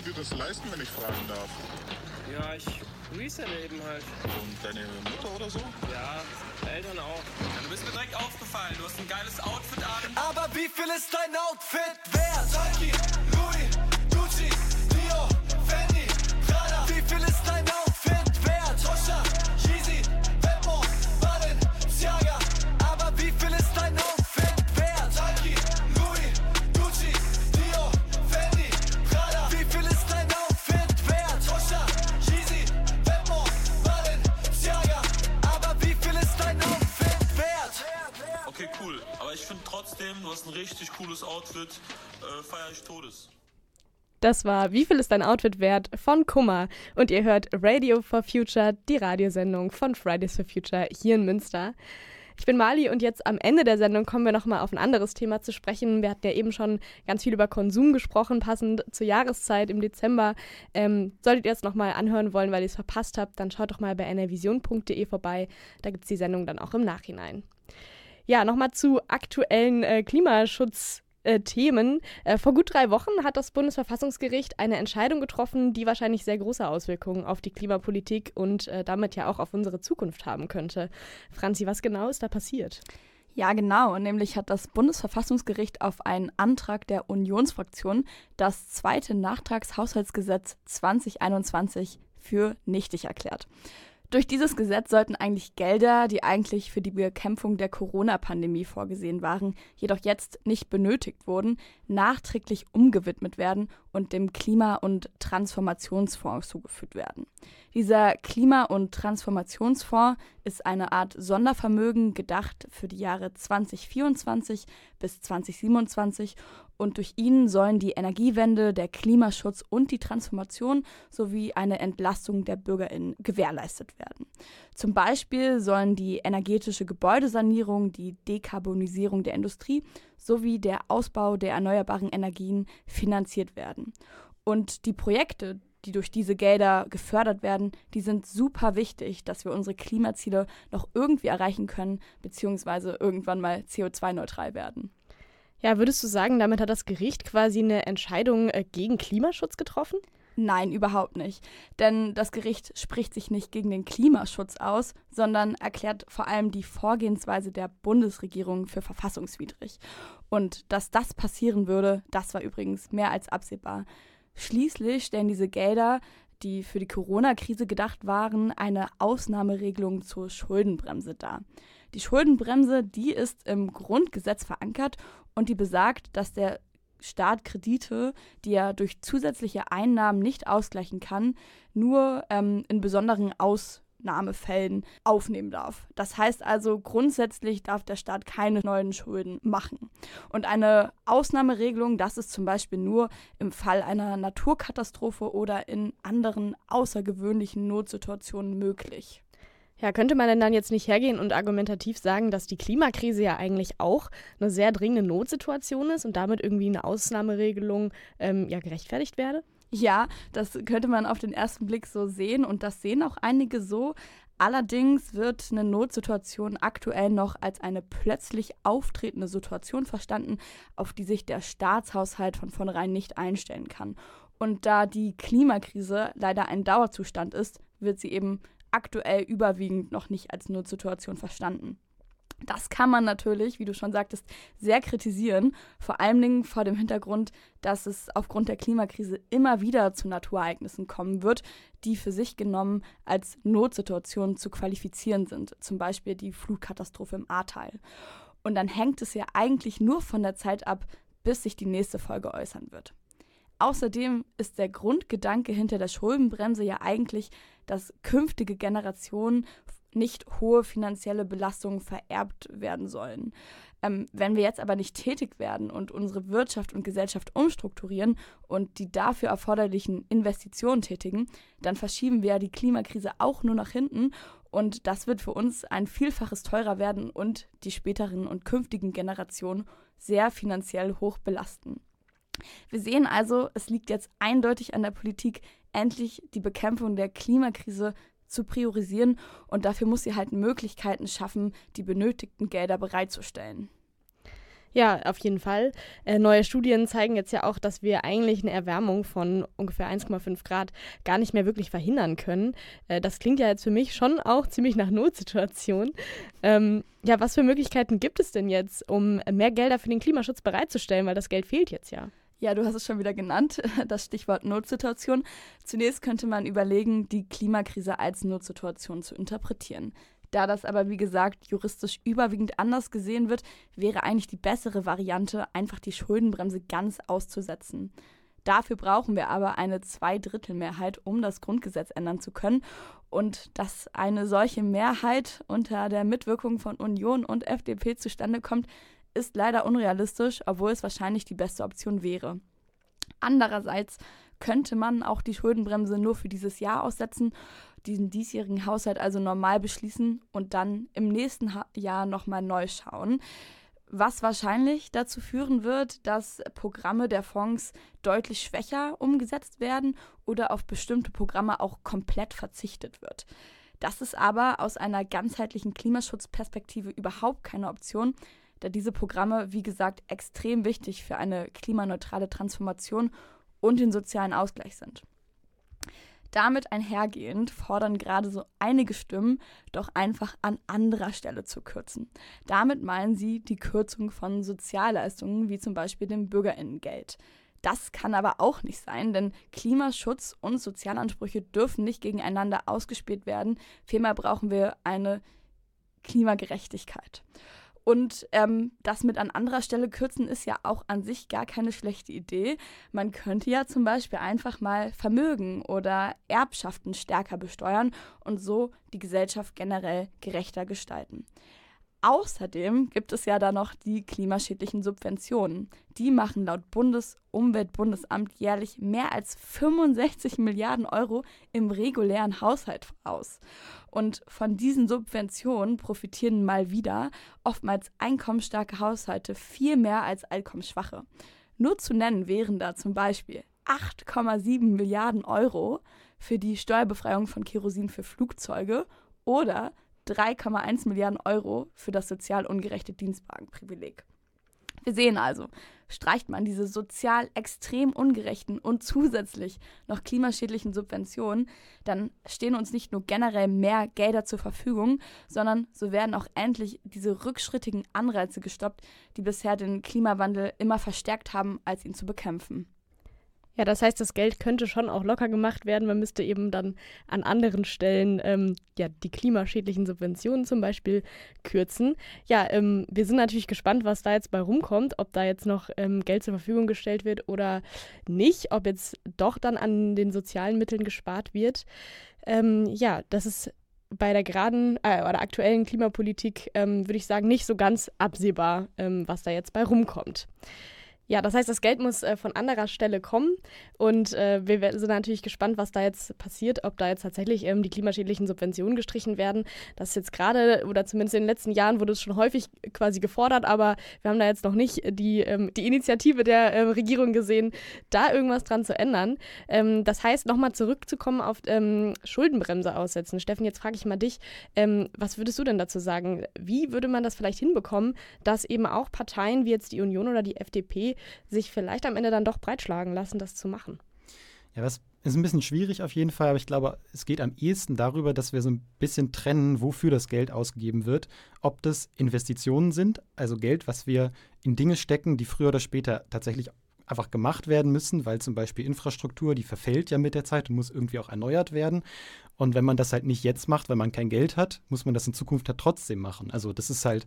du dir das leisten, wenn ich fragen darf? Ja, ich reselle eben halt. Und deine Mutter oder so? Ja, Eltern auch. Ja, du bist mir direkt aufgefallen. Du hast ein geiles Outfit an. Aber wie viel ist dein Outfit wert? Nike, du hast ein richtig cooles Outfit. Äh, feier ich Todes. Das war Wie viel ist dein Outfit wert von Kummer. Und ihr hört Radio for Future, die Radiosendung von Fridays for Future hier in Münster. Ich bin Mali und jetzt am Ende der Sendung kommen wir nochmal auf ein anderes Thema zu sprechen. Wir hatten ja eben schon ganz viel über Konsum gesprochen, passend zur Jahreszeit im Dezember. Ähm, solltet ihr es nochmal anhören wollen, weil ihr es verpasst habt, dann schaut doch mal bei nrvision.de vorbei. Da gibt es die Sendung dann auch im Nachhinein. Ja, nochmal zu aktuellen äh, Klimaschutz- Themen. Äh, vor gut drei Wochen hat das Bundesverfassungsgericht eine Entscheidung getroffen, die wahrscheinlich sehr große Auswirkungen auf die Klimapolitik und äh, damit ja auch auf unsere Zukunft haben könnte. Franzi, was genau ist da passiert? Ja, genau. Nämlich hat das Bundesverfassungsgericht auf einen Antrag der Unionsfraktion das zweite Nachtragshaushaltsgesetz 2021 für nichtig erklärt. Durch dieses Gesetz sollten eigentlich Gelder, die eigentlich für die Bekämpfung der Corona-Pandemie vorgesehen waren, jedoch jetzt nicht benötigt wurden, nachträglich umgewidmet werden und dem Klima- und Transformationsfonds zugeführt werden. Dieser Klima- und Transformationsfonds ist eine Art Sondervermögen gedacht für die Jahre 2024 bis 2027 und durch ihn sollen die Energiewende, der Klimaschutz und die Transformation sowie eine Entlastung der BürgerInnen gewährleistet werden. Zum Beispiel sollen die energetische Gebäudesanierung, die Dekarbonisierung der Industrie sowie der Ausbau der erneuerbaren Energien finanziert werden. Und die Projekte, die durch diese Gelder gefördert werden, die sind super wichtig, dass wir unsere Klimaziele noch irgendwie erreichen können, beziehungsweise irgendwann mal CO2-neutral werden. Ja, würdest du sagen, damit hat das Gericht quasi eine Entscheidung äh, gegen Klimaschutz getroffen? Nein, überhaupt nicht. Denn das Gericht spricht sich nicht gegen den Klimaschutz aus, sondern erklärt vor allem die Vorgehensweise der Bundesregierung für verfassungswidrig. Und dass das passieren würde, das war übrigens mehr als absehbar. Schließlich stellen diese Gelder, die für die Corona-Krise gedacht waren, eine Ausnahmeregelung zur Schuldenbremse dar. Die Schuldenbremse, die ist im Grundgesetz verankert und die besagt, dass der Staat Kredite, die er durch zusätzliche Einnahmen nicht ausgleichen kann, nur ähm, in besonderen Ausnahmefällen aufnehmen darf. Das heißt also, grundsätzlich darf der Staat keine neuen Schulden machen. Und eine Ausnahmeregelung, das ist zum Beispiel nur im Fall einer Naturkatastrophe oder in anderen außergewöhnlichen Notsituationen möglich. Ja, könnte man denn dann jetzt nicht hergehen und argumentativ sagen, dass die Klimakrise ja eigentlich auch eine sehr dringende Notsituation ist und damit irgendwie eine Ausnahmeregelung ähm, ja gerechtfertigt werde? Ja, das könnte man auf den ersten Blick so sehen und das sehen auch einige so. Allerdings wird eine Notsituation aktuell noch als eine plötzlich auftretende Situation verstanden, auf die sich der Staatshaushalt von vornherein nicht einstellen kann. Und da die Klimakrise leider ein Dauerzustand ist, wird sie eben aktuell überwiegend noch nicht als Notsituation verstanden. Das kann man natürlich, wie du schon sagtest, sehr kritisieren, vor allen Dingen vor dem Hintergrund, dass es aufgrund der Klimakrise immer wieder zu Naturereignissen kommen wird, die für sich genommen als Notsituation zu qualifizieren sind, zum Beispiel die Flutkatastrophe im Ahrtal. Und dann hängt es ja eigentlich nur von der Zeit ab, bis sich die nächste Folge äußern wird. Außerdem ist der Grundgedanke hinter der Schuldenbremse ja eigentlich, dass künftige Generationen nicht hohe finanzielle Belastungen vererbt werden sollen. Ähm, wenn wir jetzt aber nicht tätig werden und unsere Wirtschaft und Gesellschaft umstrukturieren und die dafür erforderlichen Investitionen tätigen, dann verschieben wir die Klimakrise auch nur nach hinten und das wird für uns ein Vielfaches teurer werden und die späteren und künftigen Generationen sehr finanziell hoch belasten. Wir sehen also, es liegt jetzt eindeutig an der Politik, endlich die Bekämpfung der Klimakrise zu priorisieren und dafür muss sie halt Möglichkeiten schaffen, die benötigten Gelder bereitzustellen. Ja, auf jeden Fall. Äh, neue Studien zeigen jetzt ja auch, dass wir eigentlich eine Erwärmung von ungefähr 1,5 Grad gar nicht mehr wirklich verhindern können. Äh, das klingt ja jetzt für mich schon auch ziemlich nach Notsituation. Ähm, ja, was für Möglichkeiten gibt es denn jetzt, um mehr Gelder für den Klimaschutz bereitzustellen, weil das Geld fehlt jetzt ja? Ja, du hast es schon wieder genannt, das Stichwort Notsituation. Zunächst könnte man überlegen, die Klimakrise als Notsituation zu interpretieren. Da das aber, wie gesagt, juristisch überwiegend anders gesehen wird, wäre eigentlich die bessere Variante, einfach die Schuldenbremse ganz auszusetzen. Dafür brauchen wir aber eine Zweidrittelmehrheit, um das Grundgesetz ändern zu können. Und dass eine solche Mehrheit unter der Mitwirkung von Union und FDP zustande kommt, ist leider unrealistisch, obwohl es wahrscheinlich die beste Option wäre. Andererseits könnte man auch die Schuldenbremse nur für dieses Jahr aussetzen, diesen diesjährigen Haushalt also normal beschließen und dann im nächsten Jahr nochmal neu schauen. Was wahrscheinlich dazu führen wird, dass Programme der Fonds deutlich schwächer umgesetzt werden oder auf bestimmte Programme auch komplett verzichtet wird. Das ist aber aus einer ganzheitlichen Klimaschutzperspektive überhaupt keine Option, da diese Programme, wie gesagt, extrem wichtig für eine klimaneutrale Transformation und den sozialen Ausgleich sind. Damit einhergehend fordern gerade so einige Stimmen, doch einfach an anderer Stelle zu kürzen. Damit meinen sie die Kürzung von Sozialleistungen wie zum Beispiel dem Bürgerinnengeld. Das kann aber auch nicht sein, denn Klimaschutz und Sozialansprüche dürfen nicht gegeneinander ausgespielt werden. Vielmehr brauchen wir eine Klimagerechtigkeit. Und ähm, das mit an anderer Stelle kürzen ist ja auch an sich gar keine schlechte Idee. Man könnte ja zum Beispiel einfach mal Vermögen oder Erbschaften stärker besteuern und so die Gesellschaft generell gerechter gestalten. Außerdem gibt es ja da noch die klimaschädlichen Subventionen. Die machen laut Bundesumweltbundesamt jährlich mehr als 65 Milliarden Euro im regulären Haushalt aus. Und von diesen Subventionen profitieren mal wieder oftmals einkommensstarke Haushalte viel mehr als einkommensschwache. Nur zu nennen wären da zum Beispiel 8,7 Milliarden Euro für die Steuerbefreiung von Kerosin für Flugzeuge oder 3,1 Milliarden Euro für das sozial ungerechte Dienstwagenprivileg. Wir sehen also, streicht man diese sozial extrem ungerechten und zusätzlich noch klimaschädlichen Subventionen, dann stehen uns nicht nur generell mehr Gelder zur Verfügung, sondern so werden auch endlich diese rückschrittigen Anreize gestoppt, die bisher den Klimawandel immer verstärkt haben, als ihn zu bekämpfen. Ja, das heißt, das Geld könnte schon auch locker gemacht werden. Man müsste eben dann an anderen Stellen ähm, ja, die klimaschädlichen Subventionen zum Beispiel kürzen. Ja, ähm, wir sind natürlich gespannt, was da jetzt bei rumkommt, ob da jetzt noch ähm, Geld zur Verfügung gestellt wird oder nicht, ob jetzt doch dann an den sozialen Mitteln gespart wird. Ähm, ja, das ist bei der geraden äh, oder aktuellen Klimapolitik, ähm, würde ich sagen, nicht so ganz absehbar, ähm, was da jetzt bei rumkommt. Ja, das heißt, das Geld muss äh, von anderer Stelle kommen und äh, wir sind natürlich gespannt, was da jetzt passiert, ob da jetzt tatsächlich ähm, die klimaschädlichen Subventionen gestrichen werden. Das ist jetzt gerade, oder zumindest in den letzten Jahren wurde es schon häufig quasi gefordert, aber wir haben da jetzt noch nicht die, ähm, die Initiative der äh, Regierung gesehen, da irgendwas dran zu ändern. Ähm, das heißt, nochmal zurückzukommen auf ähm, Schuldenbremse aussetzen. Steffen, jetzt frage ich mal dich, ähm, was würdest du denn dazu sagen? Wie würde man das vielleicht hinbekommen, dass eben auch Parteien wie jetzt die Union oder die FDP sich vielleicht am Ende dann doch breitschlagen lassen, das zu machen. Ja, das ist ein bisschen schwierig auf jeden Fall, aber ich glaube, es geht am ehesten darüber, dass wir so ein bisschen trennen, wofür das Geld ausgegeben wird. Ob das Investitionen sind, also Geld, was wir in Dinge stecken, die früher oder später tatsächlich einfach gemacht werden müssen, weil zum Beispiel Infrastruktur, die verfällt ja mit der Zeit und muss irgendwie auch erneuert werden. Und wenn man das halt nicht jetzt macht, weil man kein Geld hat, muss man das in Zukunft halt trotzdem machen. Also das ist halt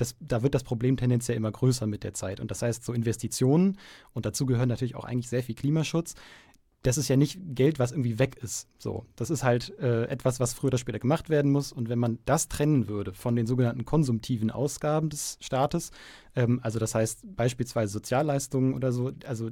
das, da wird das Problem tendenziell immer größer mit der Zeit. Und das heißt, so Investitionen, und dazu gehören natürlich auch eigentlich sehr viel Klimaschutz, das ist ja nicht Geld, was irgendwie weg ist. So, das ist halt äh, etwas, was früher oder später gemacht werden muss. Und wenn man das trennen würde von den sogenannten konsumtiven Ausgaben des Staates, ähm, also das heißt beispielsweise Sozialleistungen oder so, also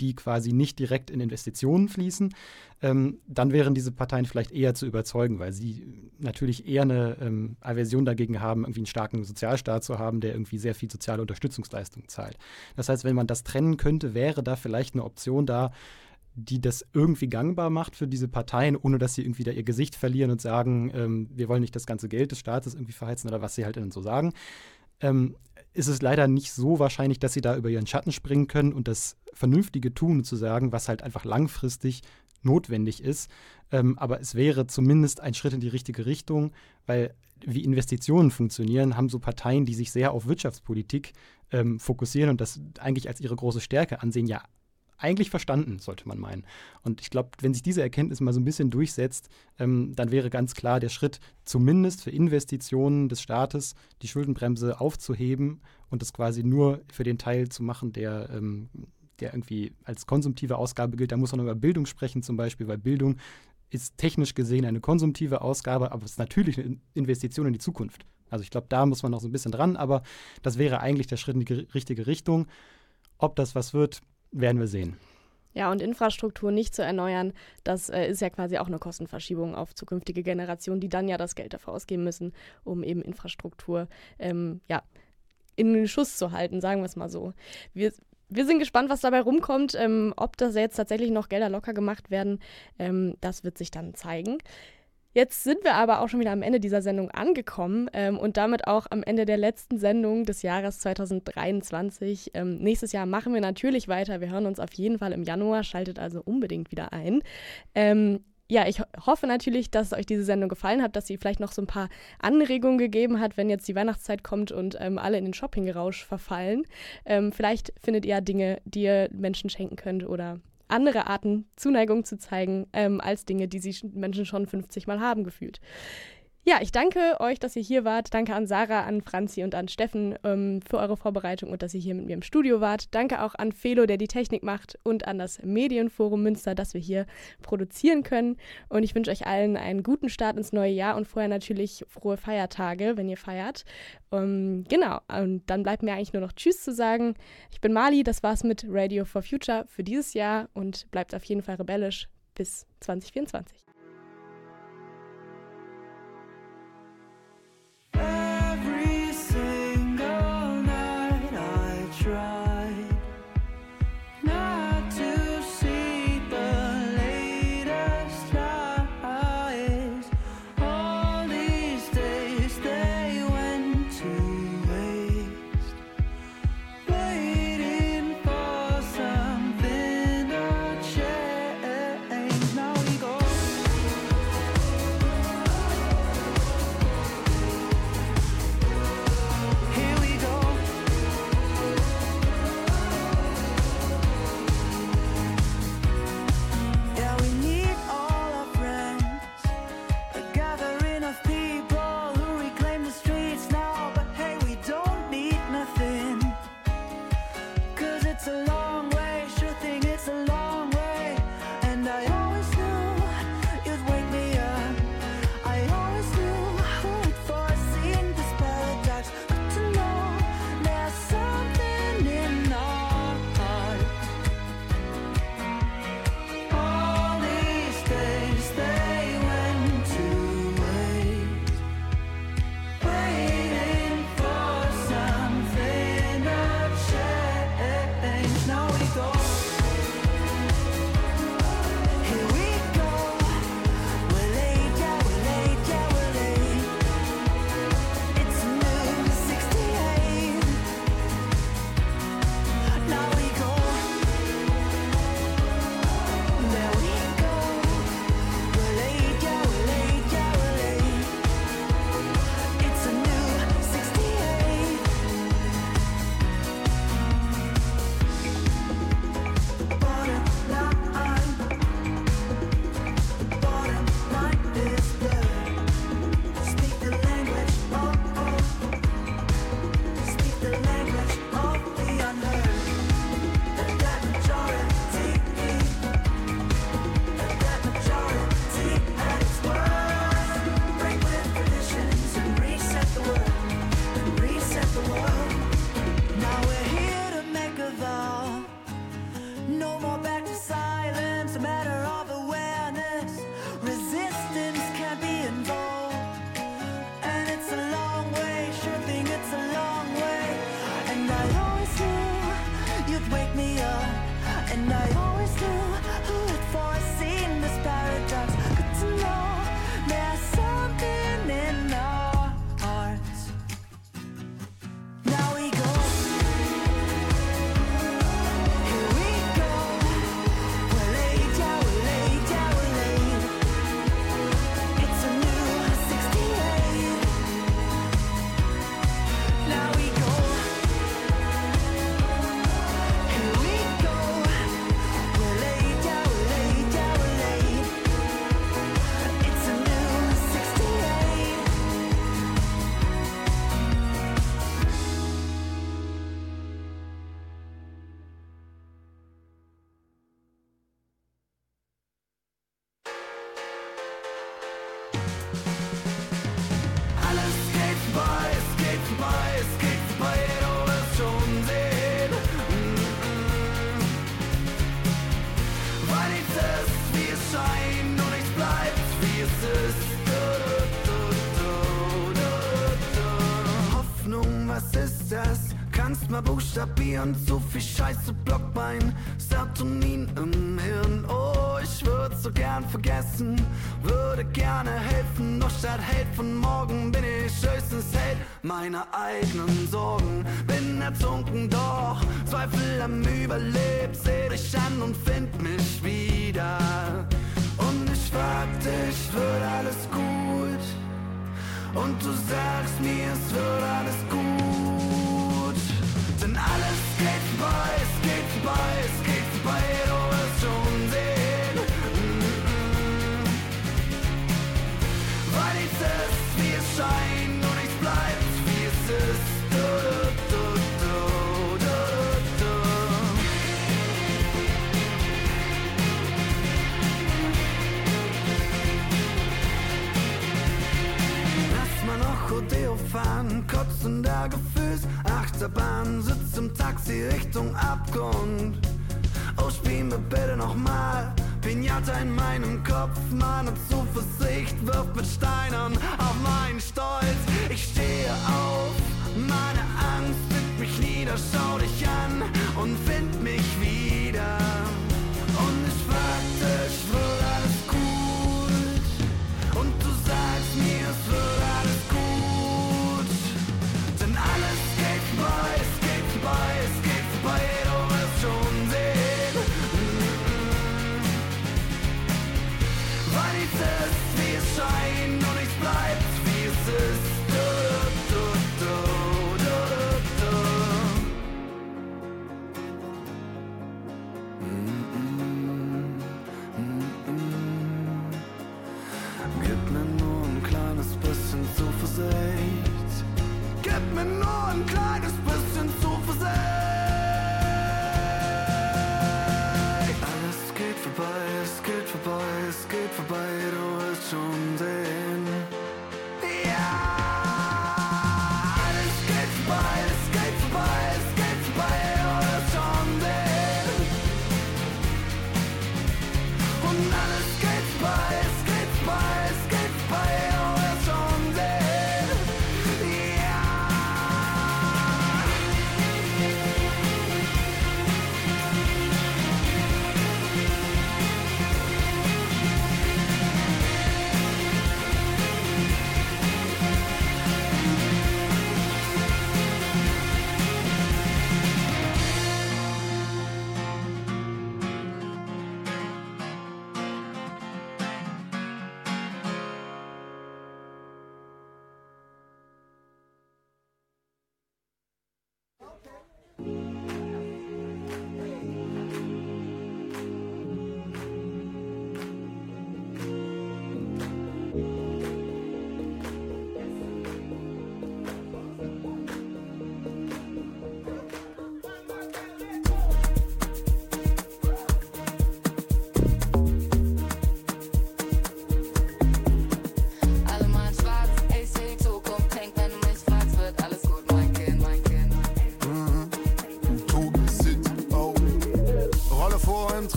die quasi nicht direkt in Investitionen fließen, ähm, dann wären diese Parteien vielleicht eher zu überzeugen, weil sie natürlich eher eine ähm, Aversion dagegen haben, irgendwie einen starken Sozialstaat zu haben, der irgendwie sehr viel soziale Unterstützungsleistungen zahlt. Das heißt, wenn man das trennen könnte, wäre da vielleicht eine Option da, die das irgendwie gangbar macht für diese Parteien, ohne dass sie irgendwie da ihr Gesicht verlieren und sagen, ähm, wir wollen nicht das ganze Geld des Staates irgendwie verheizen oder was sie halt dann so sagen. Ähm, ist es leider nicht so wahrscheinlich, dass sie da über ihren Schatten springen können und das Vernünftige tun, zu sagen, was halt einfach langfristig notwendig ist. Ähm, aber es wäre zumindest ein Schritt in die richtige Richtung, weil wie Investitionen funktionieren, haben so Parteien, die sich sehr auf Wirtschaftspolitik ähm, fokussieren und das eigentlich als ihre große Stärke ansehen, ja eigentlich verstanden, sollte man meinen. Und ich glaube, wenn sich diese Erkenntnis mal so ein bisschen durchsetzt, ähm, dann wäre ganz klar der Schritt, zumindest für Investitionen des Staates die Schuldenbremse aufzuheben und das quasi nur für den Teil zu machen, der, ähm, der irgendwie als konsumtive Ausgabe gilt. Da muss man über Bildung sprechen zum Beispiel, weil Bildung ist technisch gesehen eine konsumtive Ausgabe, aber es ist natürlich eine Investition in die Zukunft. Also ich glaube, da muss man noch so ein bisschen dran, aber das wäre eigentlich der Schritt in die richtige Richtung. Ob das was wird, werden wir sehen. Ja, und Infrastruktur nicht zu erneuern, das äh, ist ja quasi auch eine Kostenverschiebung auf zukünftige Generationen, die dann ja das Geld dafür ausgeben müssen, um eben Infrastruktur ähm, ja, in den Schuss zu halten, sagen wir es mal so. Wir, wir sind gespannt, was dabei rumkommt. Ähm, ob das jetzt tatsächlich noch Gelder locker gemacht werden, ähm, das wird sich dann zeigen. Jetzt sind wir aber auch schon wieder am Ende dieser Sendung angekommen ähm, und damit auch am Ende der letzten Sendung des Jahres 2023. Ähm, nächstes Jahr machen wir natürlich weiter. Wir hören uns auf jeden Fall im Januar. Schaltet also unbedingt wieder ein. Ähm, ja, ich ho hoffe natürlich, dass euch diese Sendung gefallen hat, dass sie vielleicht noch so ein paar Anregungen gegeben hat, wenn jetzt die Weihnachtszeit kommt und ähm, alle in den Shoppingrausch verfallen. Ähm, vielleicht findet ihr Dinge, die ihr Menschen schenken könnt oder andere Arten, Zuneigung zu zeigen, ähm, als Dinge, die sie Menschen schon 50 Mal haben gefühlt. Ja, ich danke euch, dass ihr hier wart. Danke an Sarah, an Franzi und an Steffen ähm, für eure Vorbereitung und dass ihr hier mit mir im Studio wart. Danke auch an Felo, der die Technik macht und an das Medienforum Münster, dass wir hier produzieren können. Und ich wünsche euch allen einen guten Start ins neue Jahr und vorher natürlich frohe Feiertage, wenn ihr feiert. Um, genau, und dann bleibt mir eigentlich nur noch Tschüss zu sagen. Ich bin Mali, das war's mit Radio for Future für dieses Jahr und bleibt auf jeden Fall rebellisch bis 2024. buchstabieren. Zu viel Scheiße blockt mein Serotonin im Hirn. Oh, ich würde so gern vergessen, würde gerne helfen. Doch statt Held von morgen bin ich höchstens Held meiner eigenen Sorgen. Bin ertrunken, doch Zweifel am Überleb. Seh dich an und find mich wieder. Und ich frag dich, wird alles gut? Und du sagst mir, es wird alles gut. Denn alles geht vorbei, es geht vorbei, es geht vorbei, du wirst schon sehen. Mm-mm. Weil nichts ist, wie es scheint, Gefühls Achterbahn, sitzt im Taxi Richtung Abgrund. Oh, spiel mir bitte nochmal Pinata in meinem Kopf, meine Zuversicht wirft mit Steinen auf meinen Stolz. Ich stehe auf, meine Angst nimmt mich nieder, schau dich an und find mich wieder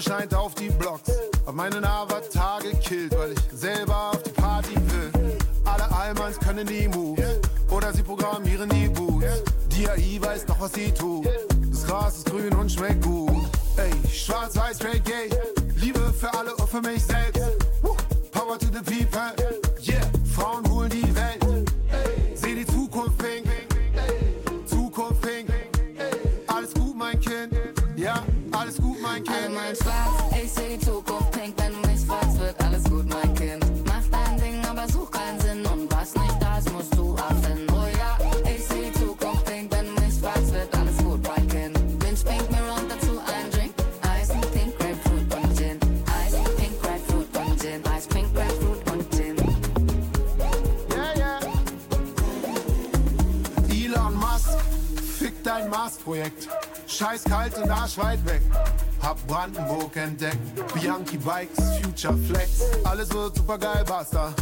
Sonne scheint auf die Blocks. Hab meinen Avatar gekillt, weil ich selber auf die Party will. Alle Allmanns können die Moves. Oder sie programmieren die Boots. Die AI weiß noch, was sie tut. Das Gras ist grün und schmeckt gut. Ey, schwarz, weiß, straight, gay. Liebe für alle und für mich selbst. Power to the people. Yeah, Frauen Scheiß kalt und arschweit weg. Hab Brandenburg entdeckt, Bianchi Bikes, Future Flex. Alles wird super geil, basta.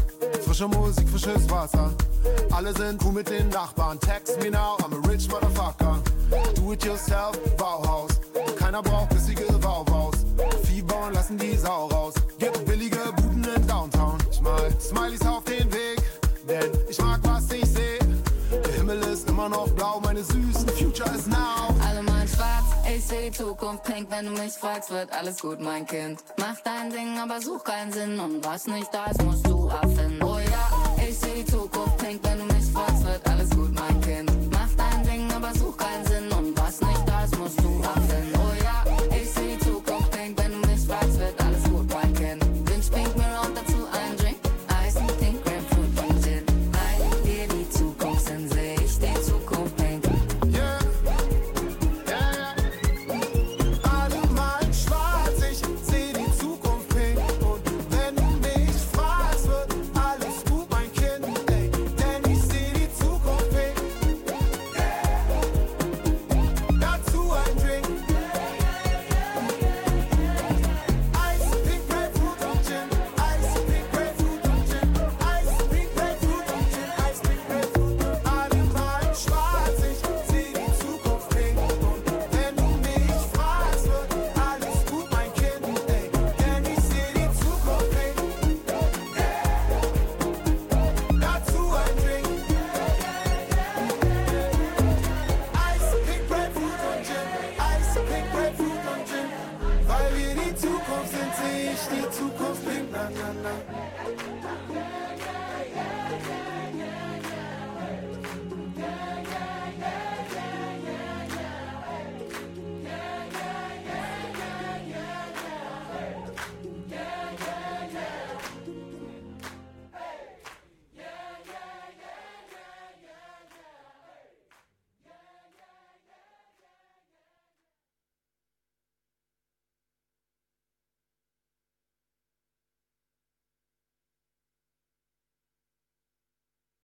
Frische Musik, frisches Wasser. Alle sind cool mit den Nachbarn. Text me now, I'm a rich motherfucker. Do it yourself, Bauhaus. Keiner braucht bissige Wauwaus. Viehbauern lassen die Sau raus. Gibt billige Buden in Downtown. Ich mal Smileys auf den Weg, denn ich mag, was ich seh. Der Himmel ist immer noch blau, meine Süßen. Future is now. Ich seh Zukunft pink, wenn du mich fragst, wird alles gut, mein Kind. Mach dein Ding, aber such keinen Sinn und was nicht da ist, musst du ab.